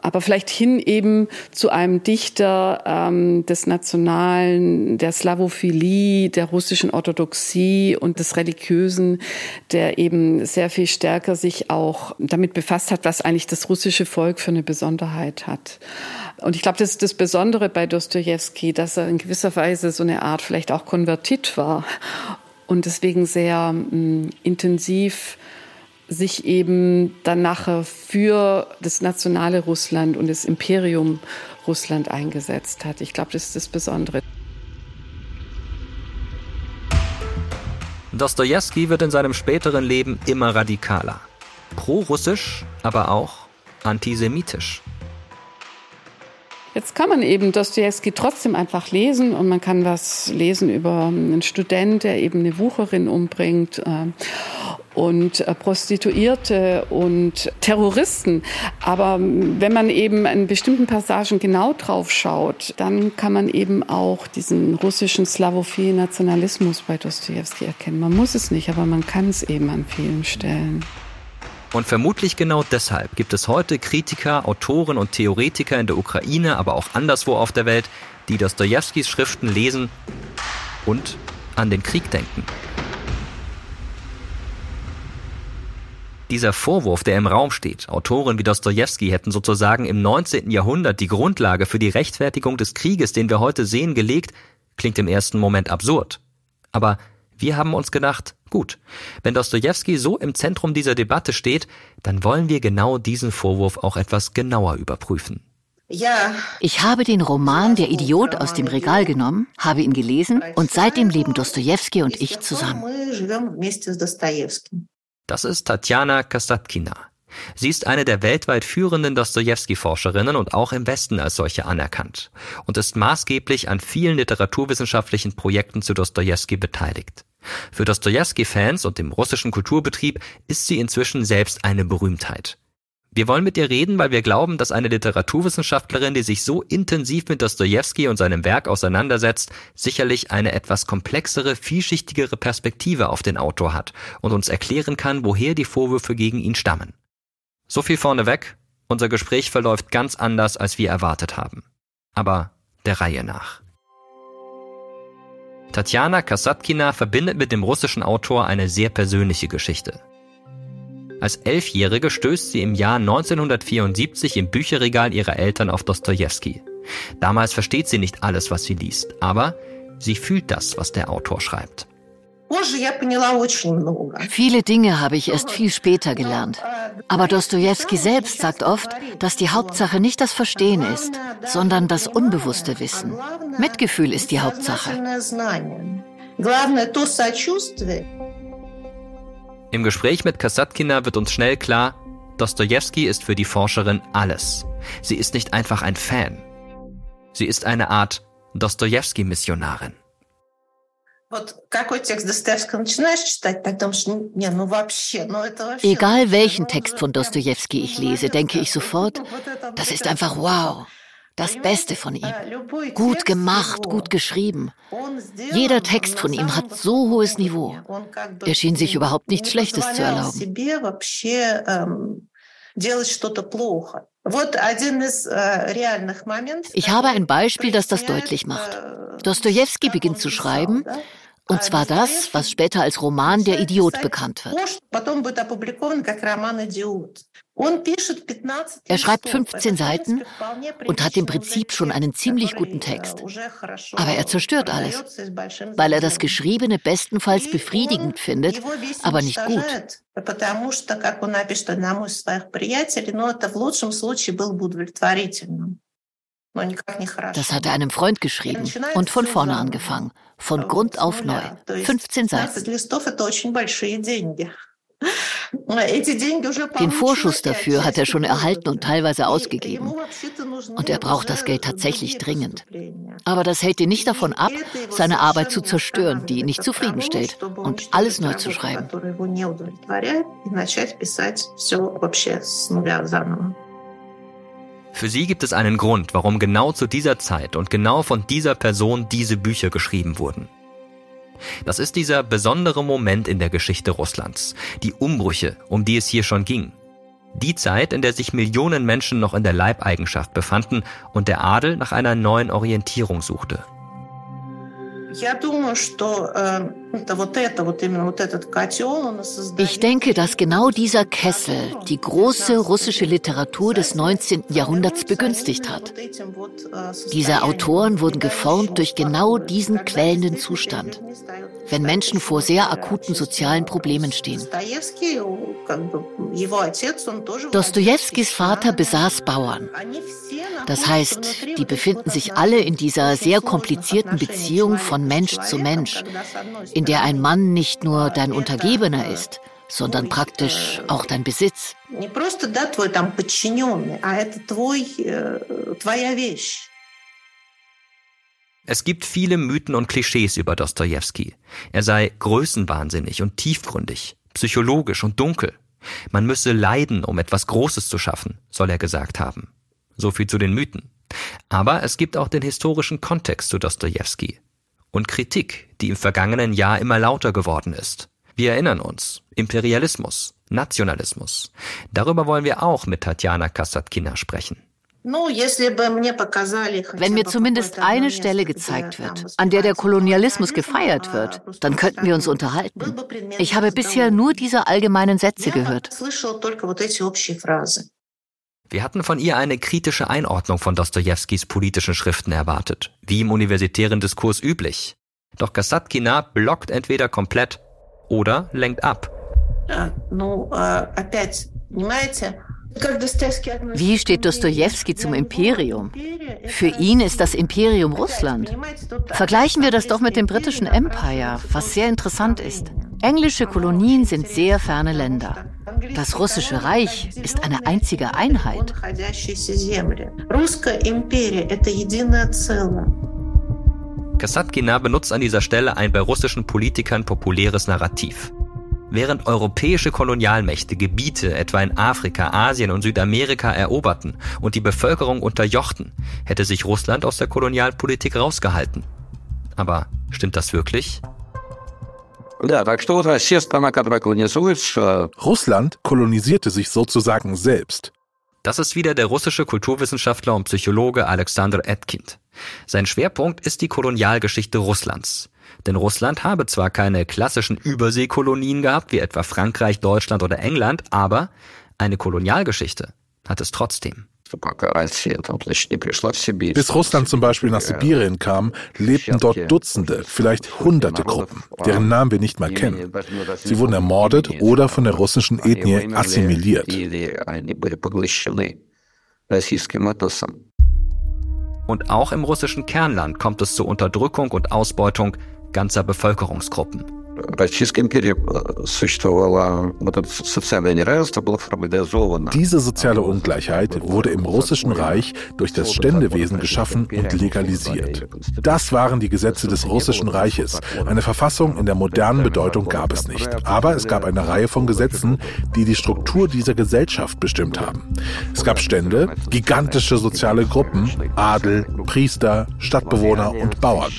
aber vielleicht hin eben zu einem Dichter ähm, des Nationalen, der Slavophilie, der russischen Orthodoxie und des Religiösen, der eben sehr viel stärker sich auch damit befasst hat, was eigentlich das russische Volk für eine Besonderheit hat. Und ich glaube, das ist das Besondere bei Dostoevsky, dass er in gewisser Weise so eine Art vielleicht auch konvertit war und deswegen sehr mh, mm, intensiv sich eben dann nachher für das nationale Russland und das Imperium Russland eingesetzt hat. Ich glaube, das ist das Besondere. Dostoevsky wird in seinem späteren Leben immer radikaler. Pro-russisch, aber auch antisemitisch. Jetzt kann man eben Dostoevsky trotzdem einfach lesen und man kann was lesen über einen Student, der eben eine Wucherin umbringt äh, und äh, Prostituierte und Terroristen. Aber wenn man eben in bestimmten Passagen genau drauf schaut, dann kann man eben auch diesen russischen slawophilen Nationalismus bei Dostoevsky erkennen. Man muss es nicht, aber man kann es eben an vielen Stellen. Und vermutlich genau deshalb gibt es heute Kritiker, Autoren und Theoretiker in der Ukraine, aber auch anderswo auf der Welt, die Dostojewskis Schriften lesen und an den Krieg denken. Dieser Vorwurf, der im Raum steht, Autoren wie Dostoevsky hätten sozusagen im 19. Jahrhundert die Grundlage für die Rechtfertigung des Krieges, den wir heute sehen, gelegt, klingt im ersten Moment absurd. Aber wir haben uns gedacht, gut, wenn Dostoevsky so im Zentrum dieser Debatte steht, dann wollen wir genau diesen Vorwurf auch etwas genauer überprüfen. Ich habe den Roman Der Idiot aus dem Regal genommen, habe ihn gelesen und seitdem leben Dostoevsky und ich zusammen. Das ist Tatjana Kasatkina. Sie ist eine der weltweit führenden Dostoevsky-Forscherinnen und auch im Westen als solche anerkannt und ist maßgeblich an vielen literaturwissenschaftlichen Projekten zu Dostoevsky beteiligt. Für Dostoevsky-Fans und dem russischen Kulturbetrieb ist sie inzwischen selbst eine Berühmtheit. Wir wollen mit ihr reden, weil wir glauben, dass eine Literaturwissenschaftlerin, die sich so intensiv mit Dostoevsky und seinem Werk auseinandersetzt, sicherlich eine etwas komplexere, vielschichtigere Perspektive auf den Autor hat und uns erklären kann, woher die Vorwürfe gegen ihn stammen. So viel vorneweg, unser Gespräch verläuft ganz anders, als wir erwartet haben. Aber der Reihe nach. Tatjana Kasatkina verbindet mit dem russischen Autor eine sehr persönliche Geschichte. Als Elfjährige stößt sie im Jahr 1974 im Bücherregal ihrer Eltern auf Dostojewski. Damals versteht sie nicht alles, was sie liest, aber sie fühlt das, was der Autor schreibt. Viele Dinge habe ich erst viel später gelernt. Aber Dostoevsky selbst sagt oft, dass die Hauptsache nicht das Verstehen ist, sondern das unbewusste Wissen. Mitgefühl ist die Hauptsache. Im Gespräch mit Kasatkina wird uns schnell klar, Dostoevsky ist für die Forscherin alles. Sie ist nicht einfach ein Fan. Sie ist eine Art Dostoevsky-Missionarin. Egal welchen Text von Dostoevsky ich lese, denke ich sofort, das ist einfach wow. Das Beste von ihm. Gut gemacht, gut geschrieben. Jeder Text von ihm hat so hohes Niveau. Er schien sich überhaupt nichts Schlechtes zu erlauben. Ich habe ein Beispiel, das das deutlich macht. Dostoevsky beginnt zu schreiben, und zwar das, was später als Roman Der Idiot bekannt wird. Er schreibt 15 Seiten und hat im Prinzip schon einen ziemlich guten Text. Aber er zerstört alles, weil er das Geschriebene bestenfalls befriedigend findet, aber nicht gut. Das hat er einem Freund geschrieben und von vorne angefangen, von Grund auf neu. 15 Seiten. Den Vorschuss dafür hat er schon erhalten und teilweise ausgegeben. Und er braucht das Geld tatsächlich dringend. Aber das hält ihn nicht davon ab, seine Arbeit zu zerstören, die ihn nicht zufriedenstellt, und alles neu zu schreiben. Für sie gibt es einen Grund, warum genau zu dieser Zeit und genau von dieser Person diese Bücher geschrieben wurden. Das ist dieser besondere Moment in der Geschichte Russlands, die Umbrüche, um die es hier schon ging. Die Zeit, in der sich Millionen Menschen noch in der Leibeigenschaft befanden und der Adel nach einer neuen Orientierung suchte. Ich denke, dass genau dieser Kessel die große russische Literatur des 19. Jahrhunderts begünstigt hat. Diese Autoren wurden geformt durch genau diesen quälenden Zustand, wenn Menschen vor sehr akuten sozialen Problemen stehen. Dostojewskis Vater besaß Bauern. Das heißt, die befinden sich alle in dieser sehr komplizierten Beziehung von Mensch zu Mensch, in der ein Mann nicht nur dein Untergebener ist, sondern praktisch auch dein Besitz. Es gibt viele Mythen und Klischees über Dostojewski. Er sei größenwahnsinnig und tiefgründig, psychologisch und dunkel. Man müsse leiden, um etwas Großes zu schaffen, soll er gesagt haben. So viel zu den Mythen. Aber es gibt auch den historischen Kontext zu Dostojewski und Kritik, die im vergangenen Jahr immer lauter geworden ist. Wir erinnern uns. Imperialismus, Nationalismus. Darüber wollen wir auch mit Tatjana Kasatkina sprechen. Wenn mir zumindest eine Stelle gezeigt wird, an der der Kolonialismus gefeiert wird, dann könnten wir uns unterhalten. Ich habe bisher nur diese allgemeinen Sätze gehört. Wir hatten von ihr eine kritische Einordnung von Dostojewskis politischen Schriften erwartet, wie im universitären Diskurs üblich. Doch Kasatkina blockt entweder komplett oder lenkt ab. Wie steht Dostojewski zum Imperium? Für ihn ist das Imperium Russland. Vergleichen wir das doch mit dem britischen Empire, was sehr interessant ist. Englische Kolonien sind sehr ferne Länder. Das russische Reich ist eine einzige Einheit. Kasatkina benutzt an dieser Stelle ein bei russischen Politikern populäres Narrativ. Während europäische Kolonialmächte Gebiete etwa in Afrika, Asien und Südamerika eroberten und die Bevölkerung unterjochten, hätte sich Russland aus der Kolonialpolitik rausgehalten. Aber stimmt das wirklich? Russland kolonisierte sich sozusagen selbst. Das ist wieder der russische Kulturwissenschaftler und Psychologe Alexander Etkind. Sein Schwerpunkt ist die Kolonialgeschichte Russlands. Denn Russland habe zwar keine klassischen Überseekolonien gehabt, wie etwa Frankreich, Deutschland oder England, aber eine Kolonialgeschichte hat es trotzdem. Bis Russland zum Beispiel nach Sibirien kam, lebten dort Dutzende, vielleicht hunderte Gruppen, deren Namen wir nicht mal kennen. Sie wurden ermordet oder von der russischen Ethnie assimiliert. Und auch im russischen Kernland kommt es zur Unterdrückung und Ausbeutung ganzer Bevölkerungsgruppen. Diese soziale Ungleichheit wurde im Russischen Reich durch das Ständewesen geschaffen und legalisiert. Das waren die Gesetze des Russischen Reiches. Eine Verfassung in der modernen Bedeutung gab es nicht. Aber es gab eine Reihe von Gesetzen, die die Struktur dieser Gesellschaft bestimmt haben. Es gab Stände, gigantische soziale Gruppen, Adel, Priester, Stadtbewohner und Bauern.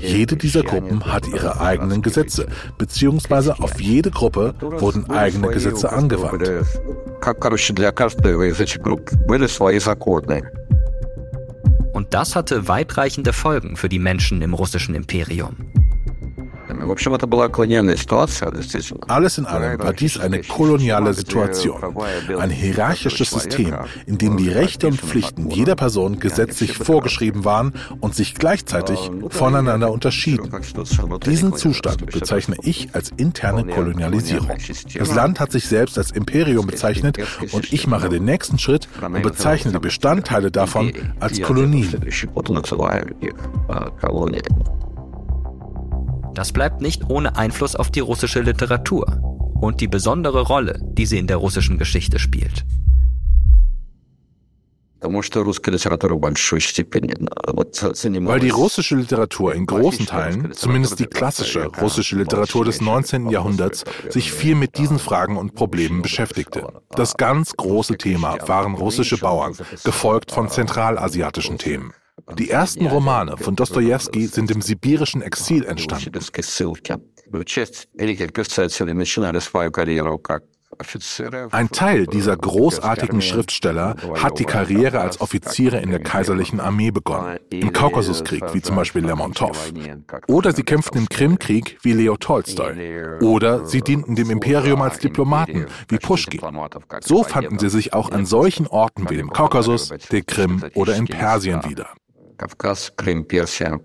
Jede dieser Gruppen hat ihre eigenen Gesetze, beziehungsweise auf jede Gruppe wurden eigene Gesetze angewandt. Und das hatte weitreichende Folgen für die Menschen im russischen Imperium. Alles in allem war dies eine koloniale Situation, ein hierarchisches System, in dem die Rechte und Pflichten jeder Person gesetzlich vorgeschrieben waren und sich gleichzeitig voneinander unterschieden. Diesen Zustand bezeichne ich als interne Kolonialisierung. Das Land hat sich selbst als Imperium bezeichnet und ich mache den nächsten Schritt und bezeichne die Bestandteile davon als Kolonien. Das bleibt nicht ohne Einfluss auf die russische Literatur und die besondere Rolle, die sie in der russischen Geschichte spielt. Weil die russische Literatur in großen Teilen, zumindest die klassische russische Literatur des 19. Jahrhunderts, sich viel mit diesen Fragen und Problemen beschäftigte. Das ganz große Thema waren russische Bauern, gefolgt von zentralasiatischen Themen. Die ersten Romane von Dostojewski sind im sibirischen Exil entstanden. Ein Teil dieser großartigen Schriftsteller hat die Karriere als Offiziere in der kaiserlichen Armee begonnen, im Kaukasuskrieg wie zum Beispiel Lermontov. Oder sie kämpften im Krimkrieg wie Leo Tolstoi. Oder sie dienten dem Imperium als Diplomaten wie Puschkin. So fanden sie sich auch an solchen Orten wie dem Kaukasus, der Krim oder in Persien wieder. Кавказ, Крым, Персия,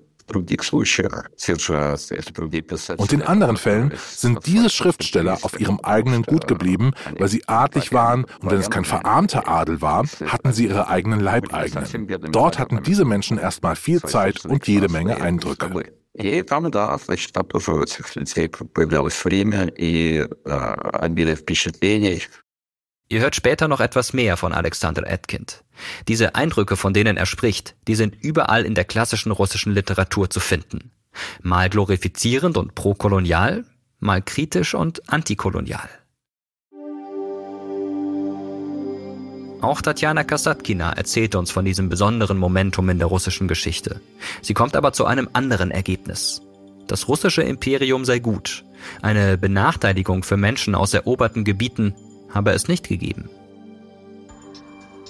und in anderen Fällen sind diese Schriftsteller auf ihrem eigenen Gut geblieben, weil sie adlig waren und wenn es kein verarmter Adel war, hatten sie ihre eigenen Leibeigenen. Dort hatten diese Menschen erstmal viel Zeit und jede Menge Eindrücke. И там, да, значит, там тоже у этих людей появлялось время и обилие впечатлений. Ihr hört später noch etwas mehr von Alexander Etkind. Diese Eindrücke, von denen er spricht, die sind überall in der klassischen russischen Literatur zu finden. Mal glorifizierend und prokolonial, mal kritisch und antikolonial. Auch Tatjana Kasatkina erzählt uns von diesem besonderen Momentum in der russischen Geschichte. Sie kommt aber zu einem anderen Ergebnis. Das russische Imperium sei gut. Eine Benachteiligung für Menschen aus eroberten Gebieten habe es nicht gegeben.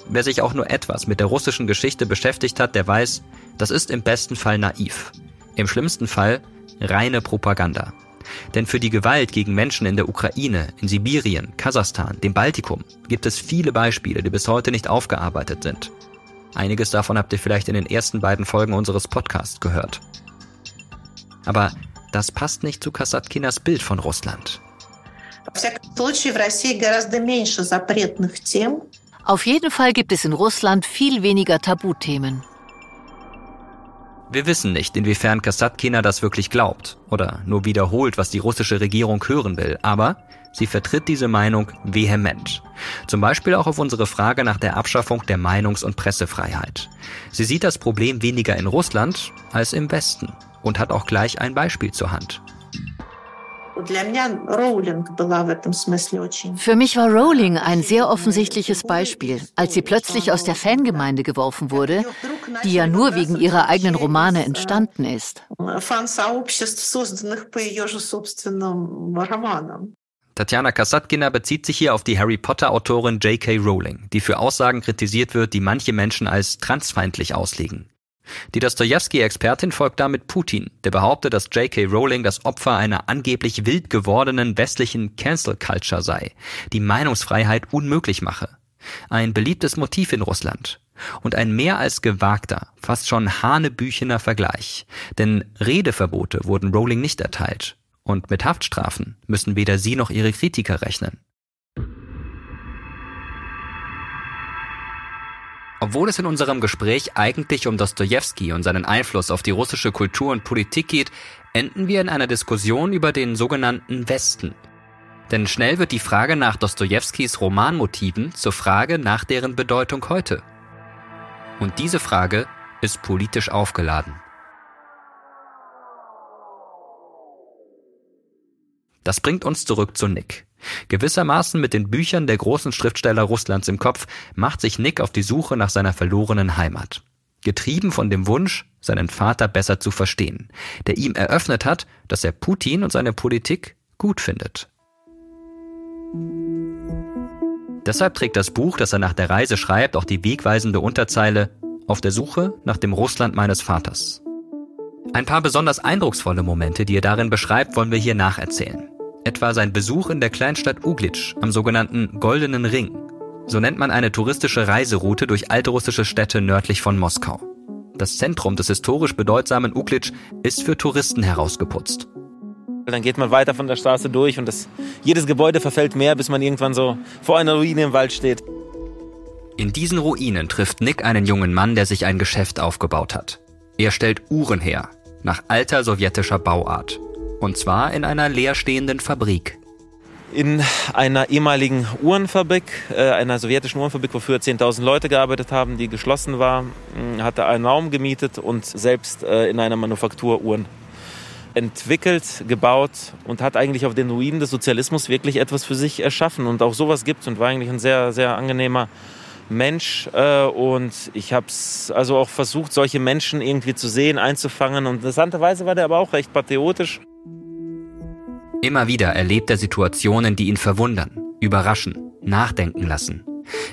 Wer sich auch nur etwas mit der russischen Geschichte beschäftigt hat, der weiß, das ist im besten Fall naiv. Im schlimmsten Fall reine Propaganda. Denn für die Gewalt gegen Menschen in der Ukraine, in Sibirien, Kasachstan, dem Baltikum gibt es viele Beispiele, die bis heute nicht aufgearbeitet sind. Einiges davon habt ihr vielleicht in den ersten beiden Folgen unseres Podcasts gehört. Aber das passt nicht zu Kasatkinas Bild von Russland. Auf jeden Fall gibt es in Russland viel weniger Tabuthemen. Wir wissen nicht, inwiefern Kasatkina das wirklich glaubt oder nur wiederholt, was die russische Regierung hören will, aber sie vertritt diese Meinung vehement. Zum Beispiel auch auf unsere Frage nach der Abschaffung der Meinungs- und Pressefreiheit. Sie sieht das Problem weniger in Russland als im Westen und hat auch gleich ein Beispiel zur Hand. Für mich war Rowling ein sehr offensichtliches Beispiel, als sie plötzlich aus der Fangemeinde geworfen wurde, die ja nur wegen ihrer eigenen Romane entstanden ist. Tatjana Kasatkina bezieht sich hier auf die Harry Potter-Autorin J.K. Rowling, die für Aussagen kritisiert wird, die manche Menschen als transfeindlich auslegen. Die Dostoevsky-Expertin folgt damit Putin, der behauptet, dass J.K. Rowling das Opfer einer angeblich wild gewordenen westlichen Cancel Culture sei, die Meinungsfreiheit unmöglich mache. Ein beliebtes Motiv in Russland. Und ein mehr als gewagter, fast schon hanebüchener Vergleich. Denn Redeverbote wurden Rowling nicht erteilt. Und mit Haftstrafen müssen weder sie noch ihre Kritiker rechnen. Obwohl es in unserem Gespräch eigentlich um Dostoevsky und seinen Einfluss auf die russische Kultur und Politik geht, enden wir in einer Diskussion über den sogenannten Westen. Denn schnell wird die Frage nach Dostojewskis Romanmotiven zur Frage nach deren Bedeutung heute. Und diese Frage ist politisch aufgeladen. Das bringt uns zurück zu Nick. Gewissermaßen mit den Büchern der großen Schriftsteller Russlands im Kopf macht sich Nick auf die Suche nach seiner verlorenen Heimat. Getrieben von dem Wunsch, seinen Vater besser zu verstehen, der ihm eröffnet hat, dass er Putin und seine Politik gut findet. Deshalb trägt das Buch, das er nach der Reise schreibt, auch die wegweisende Unterzeile Auf der Suche nach dem Russland meines Vaters. Ein paar besonders eindrucksvolle Momente, die er darin beschreibt, wollen wir hier nacherzählen. Etwa sein Besuch in der Kleinstadt Uglitsch am sogenannten Goldenen Ring. So nennt man eine touristische Reiseroute durch altrussische Städte nördlich von Moskau. Das Zentrum des historisch bedeutsamen Uglitsch ist für Touristen herausgeputzt. Dann geht man weiter von der Straße durch und das, jedes Gebäude verfällt mehr, bis man irgendwann so vor einer Ruine im Wald steht. In diesen Ruinen trifft Nick einen jungen Mann, der sich ein Geschäft aufgebaut hat. Er stellt Uhren her, nach alter sowjetischer Bauart. Und zwar in einer leerstehenden Fabrik. In einer ehemaligen Uhrenfabrik, äh, einer sowjetischen Uhrenfabrik, wo früher 10.000 Leute gearbeitet haben, die geschlossen war, mh, hat er einen Raum gemietet und selbst äh, in einer Manufaktur Uhren entwickelt, gebaut und hat eigentlich auf den Ruinen des Sozialismus wirklich etwas für sich erschaffen und auch sowas gibt und war eigentlich ein sehr, sehr angenehmer Mensch äh, und ich habe es also auch versucht, solche Menschen irgendwie zu sehen, einzufangen und interessanterweise war der aber auch recht patriotisch. Immer wieder erlebt er Situationen, die ihn verwundern, überraschen, nachdenken lassen.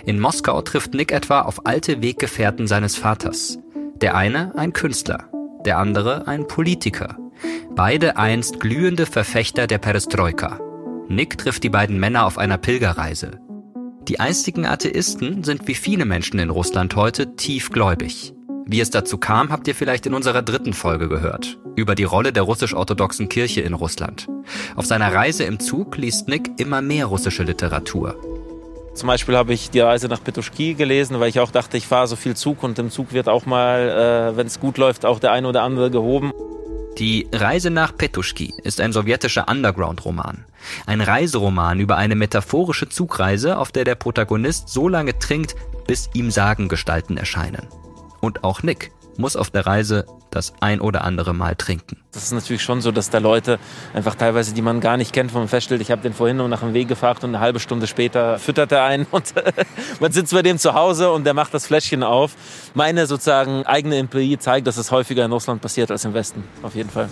In Moskau trifft Nick etwa auf alte Weggefährten seines Vaters. Der eine ein Künstler, der andere ein Politiker. Beide einst glühende Verfechter der Perestroika. Nick trifft die beiden Männer auf einer Pilgerreise. Die einstigen Atheisten sind wie viele Menschen in Russland heute tiefgläubig. Wie es dazu kam, habt ihr vielleicht in unserer dritten Folge gehört, über die Rolle der russisch-orthodoxen Kirche in Russland. Auf seiner Reise im Zug liest Nick immer mehr russische Literatur. Zum Beispiel habe ich die Reise nach Petuschki gelesen, weil ich auch dachte, ich fahre so viel Zug und im Zug wird auch mal, äh, wenn es gut läuft, auch der eine oder andere gehoben. Die Reise nach Petuschki ist ein sowjetischer Underground-Roman. Ein Reiseroman über eine metaphorische Zugreise, auf der der Protagonist so lange trinkt, bis ihm Sagengestalten erscheinen. Und auch Nick muss auf der Reise das ein oder andere Mal trinken. Das ist natürlich schon so, dass da Leute einfach teilweise, die man gar nicht kennt, von feststellt, ich habe den vorhin nach dem Weg gefragt und eine halbe Stunde später füttert er einen und <laughs> man sitzt bei dem zu Hause und der macht das Fläschchen auf. Meine sozusagen eigene Empirie zeigt, dass es häufiger in Russland passiert als im Westen, auf jeden Fall.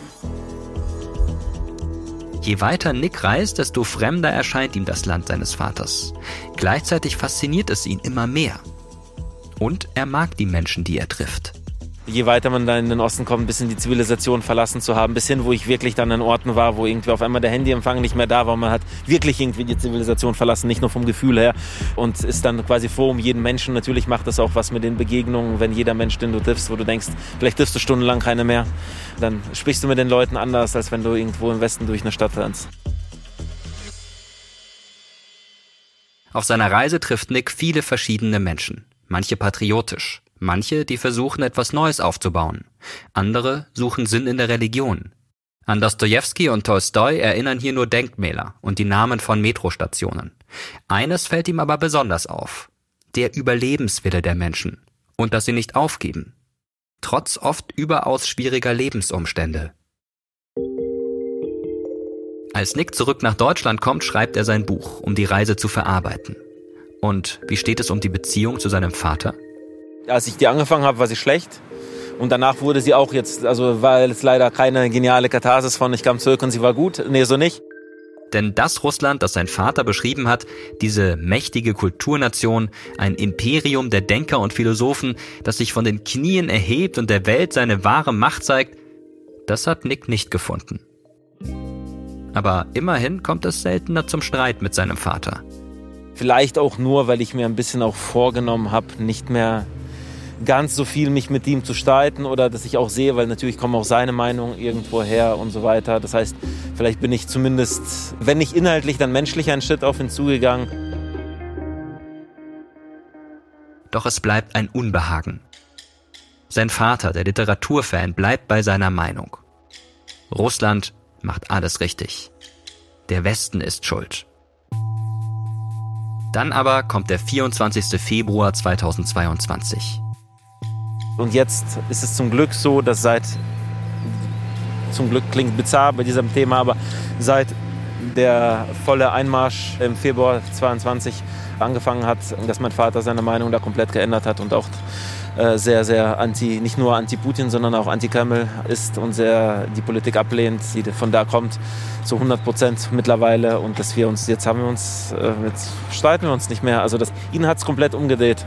Je weiter Nick reist, desto fremder erscheint ihm das Land seines Vaters. Gleichzeitig fasziniert es ihn immer mehr. Und er mag die Menschen, die er trifft je weiter man dann in den Osten kommt, ein bisschen die Zivilisation verlassen zu haben, bis hin, wo ich wirklich dann an Orten war, wo irgendwie auf einmal der Handyempfang nicht mehr da war. Man hat wirklich irgendwie die Zivilisation verlassen, nicht nur vom Gefühl her und ist dann quasi froh um jeden Menschen. Natürlich macht das auch was mit den Begegnungen, wenn jeder Mensch, den du triffst, wo du denkst, vielleicht triffst du stundenlang keine mehr, dann sprichst du mit den Leuten anders, als wenn du irgendwo im Westen durch eine Stadt rennst. Auf seiner Reise trifft Nick viele verschiedene Menschen, manche patriotisch, Manche, die versuchen, etwas Neues aufzubauen. Andere suchen Sinn in der Religion. An Dostoevsky und Tolstoi erinnern hier nur Denkmäler und die Namen von Metrostationen. Eines fällt ihm aber besonders auf. Der Überlebenswille der Menschen. Und dass sie nicht aufgeben. Trotz oft überaus schwieriger Lebensumstände. Als Nick zurück nach Deutschland kommt, schreibt er sein Buch, um die Reise zu verarbeiten. Und wie steht es um die Beziehung zu seinem Vater? Als ich die angefangen habe, war sie schlecht. Und danach wurde sie auch jetzt, also war jetzt leider keine geniale Katharsis von ich kam zurück und sie war gut. Nee, so nicht. Denn das Russland, das sein Vater beschrieben hat, diese mächtige Kulturnation, ein Imperium der Denker und Philosophen, das sich von den Knien erhebt und der Welt seine wahre Macht zeigt, das hat Nick nicht gefunden. Aber immerhin kommt es seltener zum Streit mit seinem Vater. Vielleicht auch nur, weil ich mir ein bisschen auch vorgenommen habe, nicht mehr ganz so viel mich mit ihm zu streiten oder dass ich auch sehe, weil natürlich kommt auch seine Meinung irgendwo her und so weiter. Das heißt, vielleicht bin ich zumindest, wenn nicht inhaltlich, dann menschlich einen Schritt auf ihn zugegangen. Doch es bleibt ein Unbehagen. Sein Vater, der Literaturfan, bleibt bei seiner Meinung. Russland macht alles richtig. Der Westen ist schuld. Dann aber kommt der 24. Februar 2022. Und jetzt ist es zum Glück so, dass seit, zum Glück klingt bizarr bei diesem Thema, aber seit der volle Einmarsch im Februar 22 angefangen hat, dass mein Vater seine Meinung da komplett geändert hat und auch äh, sehr, sehr anti, nicht nur anti-Putin, sondern auch anti-Kreml ist und sehr die Politik ablehnt, die von da kommt, zu 100 Prozent mittlerweile. Und dass wir uns, jetzt haben wir uns, äh, jetzt streiten wir uns nicht mehr. Also das, ihn hat es komplett umgedreht.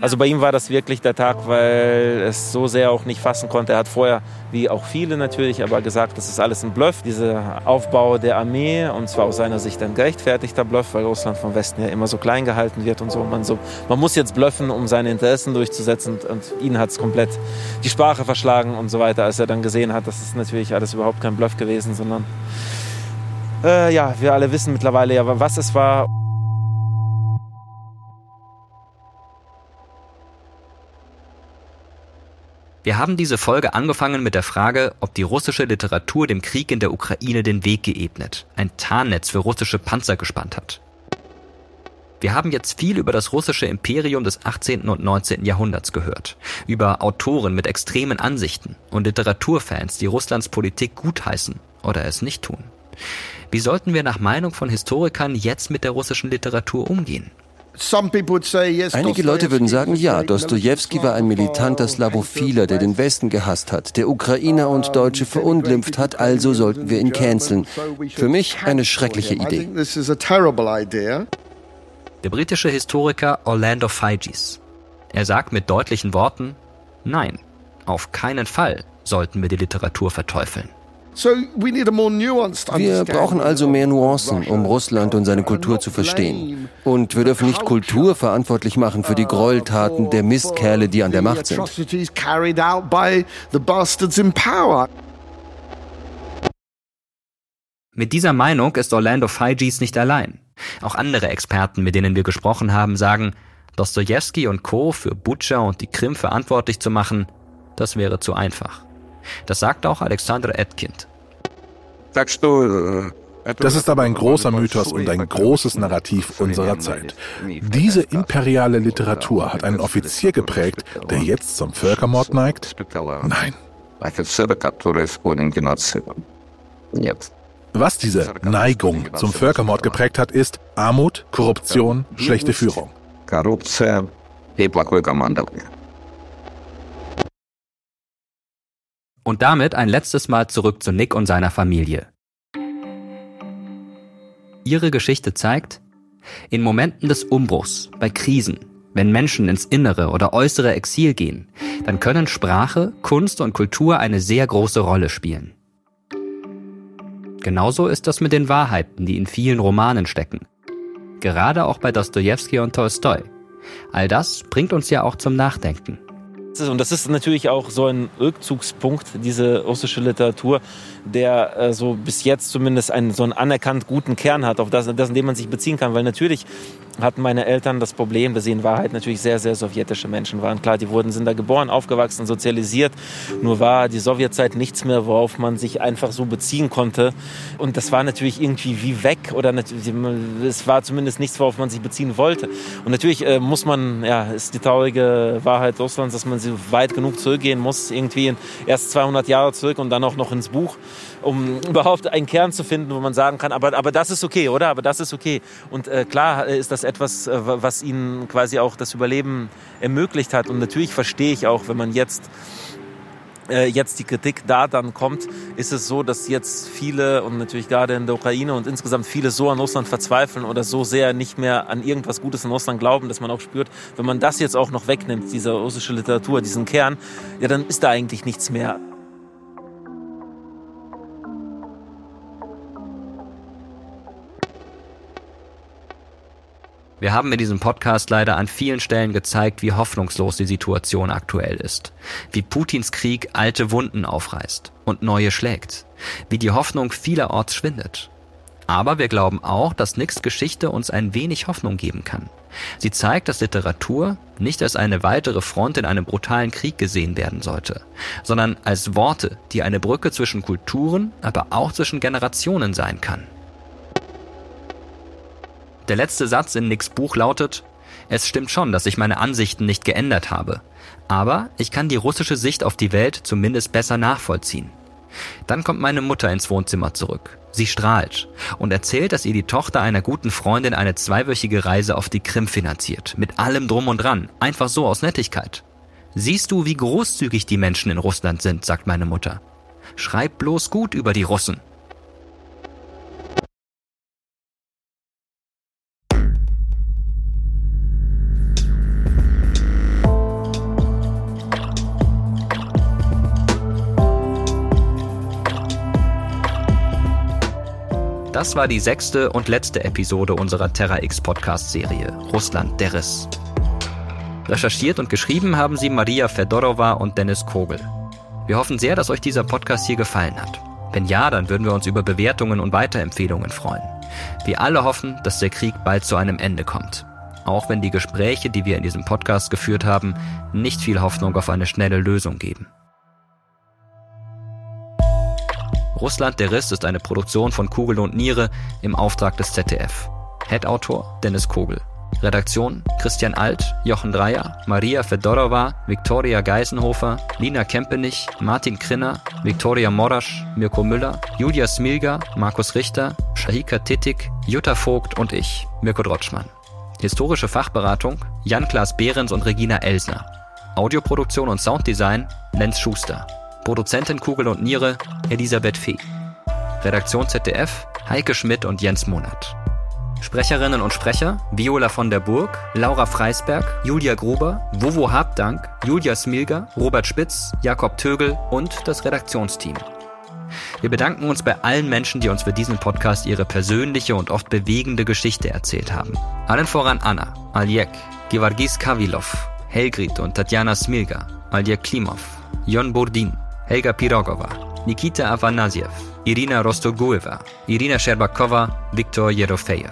Also bei ihm war das wirklich der Tag, weil es so sehr auch nicht fassen konnte. Er hat vorher, wie auch viele natürlich, aber gesagt, das ist alles ein Bluff. Dieser Aufbau der Armee und zwar aus seiner Sicht ein gerechtfertigter Bluff, weil Russland vom Westen ja immer so klein gehalten wird und so. Man, so, man muss jetzt bluffen, um seine Interessen durchzusetzen und, und ihn hat es komplett die Sprache verschlagen und so weiter, als er dann gesehen hat, das ist natürlich alles überhaupt kein Bluff gewesen, sondern äh, ja, wir alle wissen mittlerweile ja, was es war. Wir haben diese Folge angefangen mit der Frage, ob die russische Literatur dem Krieg in der Ukraine den Weg geebnet, ein Tarnnetz für russische Panzer gespannt hat. Wir haben jetzt viel über das russische Imperium des 18. und 19. Jahrhunderts gehört, über Autoren mit extremen Ansichten und Literaturfans, die Russlands Politik gutheißen oder es nicht tun. Wie sollten wir nach Meinung von Historikern jetzt mit der russischen Literatur umgehen? Einige Leute würden sagen, ja, Dostoevsky war ein militanter Slavophiler, der den Westen gehasst hat, der Ukrainer und Deutsche verunglimpft hat, also sollten wir ihn canceln. Für mich eine schreckliche Idee. Der britische Historiker Orlando Figes. Er sagt mit deutlichen Worten, nein, auf keinen Fall sollten wir die Literatur verteufeln. Wir brauchen also mehr Nuancen, um Russland und seine Kultur zu verstehen. Und wir dürfen nicht Kultur verantwortlich machen für die Gräueltaten der Mistkerle, die an der Macht sind. Mit dieser Meinung ist Orlando Figes nicht allein. Auch andere Experten, mit denen wir gesprochen haben, sagen, Dostoevsky und Co. für Butcher und die Krim verantwortlich zu machen, das wäre zu einfach. Das sagt auch Alexander Etkind. Das ist aber ein großer Mythos und ein großes Narrativ unserer Zeit. Diese imperiale Literatur hat einen Offizier geprägt, der jetzt zum Völkermord neigt? Nein. Was diese Neigung zum Völkermord geprägt hat, ist Armut, Korruption, schlechte Führung. Korruption и плохое командование. Und damit ein letztes Mal zurück zu Nick und seiner Familie. Ihre Geschichte zeigt, In Momenten des Umbruchs, bei Krisen, wenn Menschen ins innere oder äußere Exil gehen, dann können Sprache, Kunst und Kultur eine sehr große Rolle spielen. Genauso ist das mit den Wahrheiten, die in vielen Romanen stecken. Gerade auch bei Dostoevsky und Tolstoi. All das bringt uns ja auch zum Nachdenken. Und das ist natürlich auch so ein Rückzugspunkt, diese russische Literatur, der äh, so bis jetzt zumindest einen so einen anerkannt guten Kern hat, auf das, das, in dem man sich beziehen kann. Weil natürlich hatten meine Eltern das Problem, dass sie in Wahrheit natürlich sehr, sehr sowjetische Menschen waren. Klar, die wurden, sind da geboren, aufgewachsen, sozialisiert. Nur war die Sowjetzeit nichts mehr, worauf man sich einfach so beziehen konnte. Und das war natürlich irgendwie wie weg oder es war zumindest nichts, worauf man sich beziehen wollte. Und natürlich äh, muss man, ja, ist die traurige Wahrheit Russlands, dass man so weit genug zurückgehen muss, irgendwie erst 200 Jahre zurück und dann auch noch ins Buch um überhaupt einen Kern zu finden, wo man sagen kann, aber, aber das ist okay, oder? Aber das ist okay. Und äh, klar ist das etwas, äh, was ihnen quasi auch das Überleben ermöglicht hat. Und natürlich verstehe ich auch, wenn man jetzt äh, jetzt die Kritik da dann kommt, ist es so, dass jetzt viele und natürlich gerade in der Ukraine und insgesamt viele so an Russland verzweifeln oder so sehr nicht mehr an irgendwas Gutes in Russland glauben, dass man auch spürt, wenn man das jetzt auch noch wegnimmt, diese russische Literatur, diesen Kern, ja, dann ist da eigentlich nichts mehr. Wir haben in diesem Podcast leider an vielen Stellen gezeigt, wie hoffnungslos die Situation aktuell ist, wie Putins Krieg alte Wunden aufreißt und neue schlägt, wie die Hoffnung vielerorts schwindet. Aber wir glauben auch, dass Nicks Geschichte uns ein wenig Hoffnung geben kann. Sie zeigt, dass Literatur nicht als eine weitere Front in einem brutalen Krieg gesehen werden sollte, sondern als Worte, die eine Brücke zwischen Kulturen, aber auch zwischen Generationen sein kann. Der letzte Satz in Nicks Buch lautet, es stimmt schon, dass ich meine Ansichten nicht geändert habe, aber ich kann die russische Sicht auf die Welt zumindest besser nachvollziehen. Dann kommt meine Mutter ins Wohnzimmer zurück. Sie strahlt und erzählt, dass ihr die Tochter einer guten Freundin eine zweiwöchige Reise auf die Krim finanziert, mit allem drum und dran, einfach so aus Nettigkeit. Siehst du, wie großzügig die Menschen in Russland sind, sagt meine Mutter. Schreib bloß gut über die Russen. Das war die sechste und letzte Episode unserer Terra X Podcast Serie Russland der Riss. Recherchiert und geschrieben haben sie Maria Fedorova und Dennis Kogel. Wir hoffen sehr, dass euch dieser Podcast hier gefallen hat. Wenn ja, dann würden wir uns über Bewertungen und Weiterempfehlungen freuen. Wir alle hoffen, dass der Krieg bald zu einem Ende kommt. Auch wenn die Gespräche, die wir in diesem Podcast geführt haben, nicht viel Hoffnung auf eine schnelle Lösung geben. Russland der Riss ist eine Produktion von Kugel und Niere im Auftrag des ZDF. Head-Autor Dennis Kogel. Redaktion Christian Alt, Jochen Dreier, Maria Fedorova, Viktoria Geisenhofer, Lina Kempenich, Martin Krinner, Viktoria Morasch, Mirko Müller, Julia Smilga, Markus Richter, Shahika Tittig, Jutta Vogt und ich, Mirko Drotschmann. Historische Fachberatung Jan-Klaas Behrens und Regina Elsner. Audioproduktion und Sounddesign Lenz Schuster. Produzentin Kugel und Niere Elisabeth Fee. Redaktion ZDF Heike Schmidt und Jens Monat. Sprecherinnen und Sprecher Viola von der Burg, Laura Freisberg, Julia Gruber, Wovo Habdank, Julia Smilger, Robert Spitz, Jakob Tögel und das Redaktionsteam. Wir bedanken uns bei allen Menschen, die uns für diesen Podcast ihre persönliche und oft bewegende Geschichte erzählt haben. Allen voran Anna, Aljek, Gevargis Kavilov, Helgrit und Tatjana Smilga, Aljek Klimov, Jon Burdin, Helga Pirogova, Nikita Afanasyev, Irina Rostogueva, Irina Sherbakova, Viktor Jerofejew.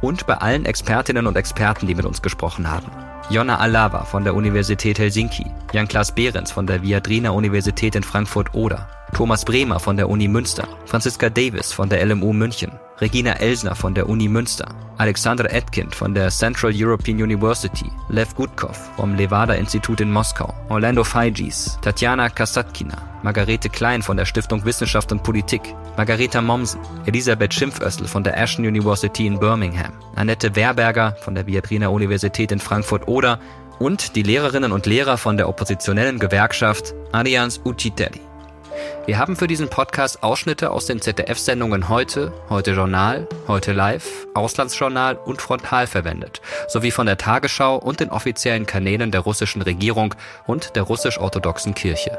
Und bei allen Expertinnen und Experten, die mit uns gesprochen haben. Jonna Alava von der Universität Helsinki, Jan-Klaas Behrens von der Viadrina Universität in Frankfurt-Oder, Thomas Bremer von der Uni Münster, Franziska Davis von der LMU München, Regina Elsner von der Uni Münster, Alexandra Etkind von der Central European University, Lev Gutkov vom Levada-Institut in Moskau, Orlando Feigis, Tatjana Kasatkina, Margarete Klein von der Stiftung Wissenschaft und Politik, Margareta Mommsen, Elisabeth Schimpfössl von der Ashton University in Birmingham, Annette Werberger von der Viadrina Universität in Frankfurt-Oder und die Lehrerinnen und Lehrer von der oppositionellen Gewerkschaft Allianz Ucitelli. Wir haben für diesen Podcast Ausschnitte aus den ZDF-Sendungen Heute, Heute Journal, Heute Live, Auslandsjournal und Frontal verwendet, sowie von der Tagesschau und den offiziellen Kanälen der russischen Regierung und der russisch-orthodoxen Kirche.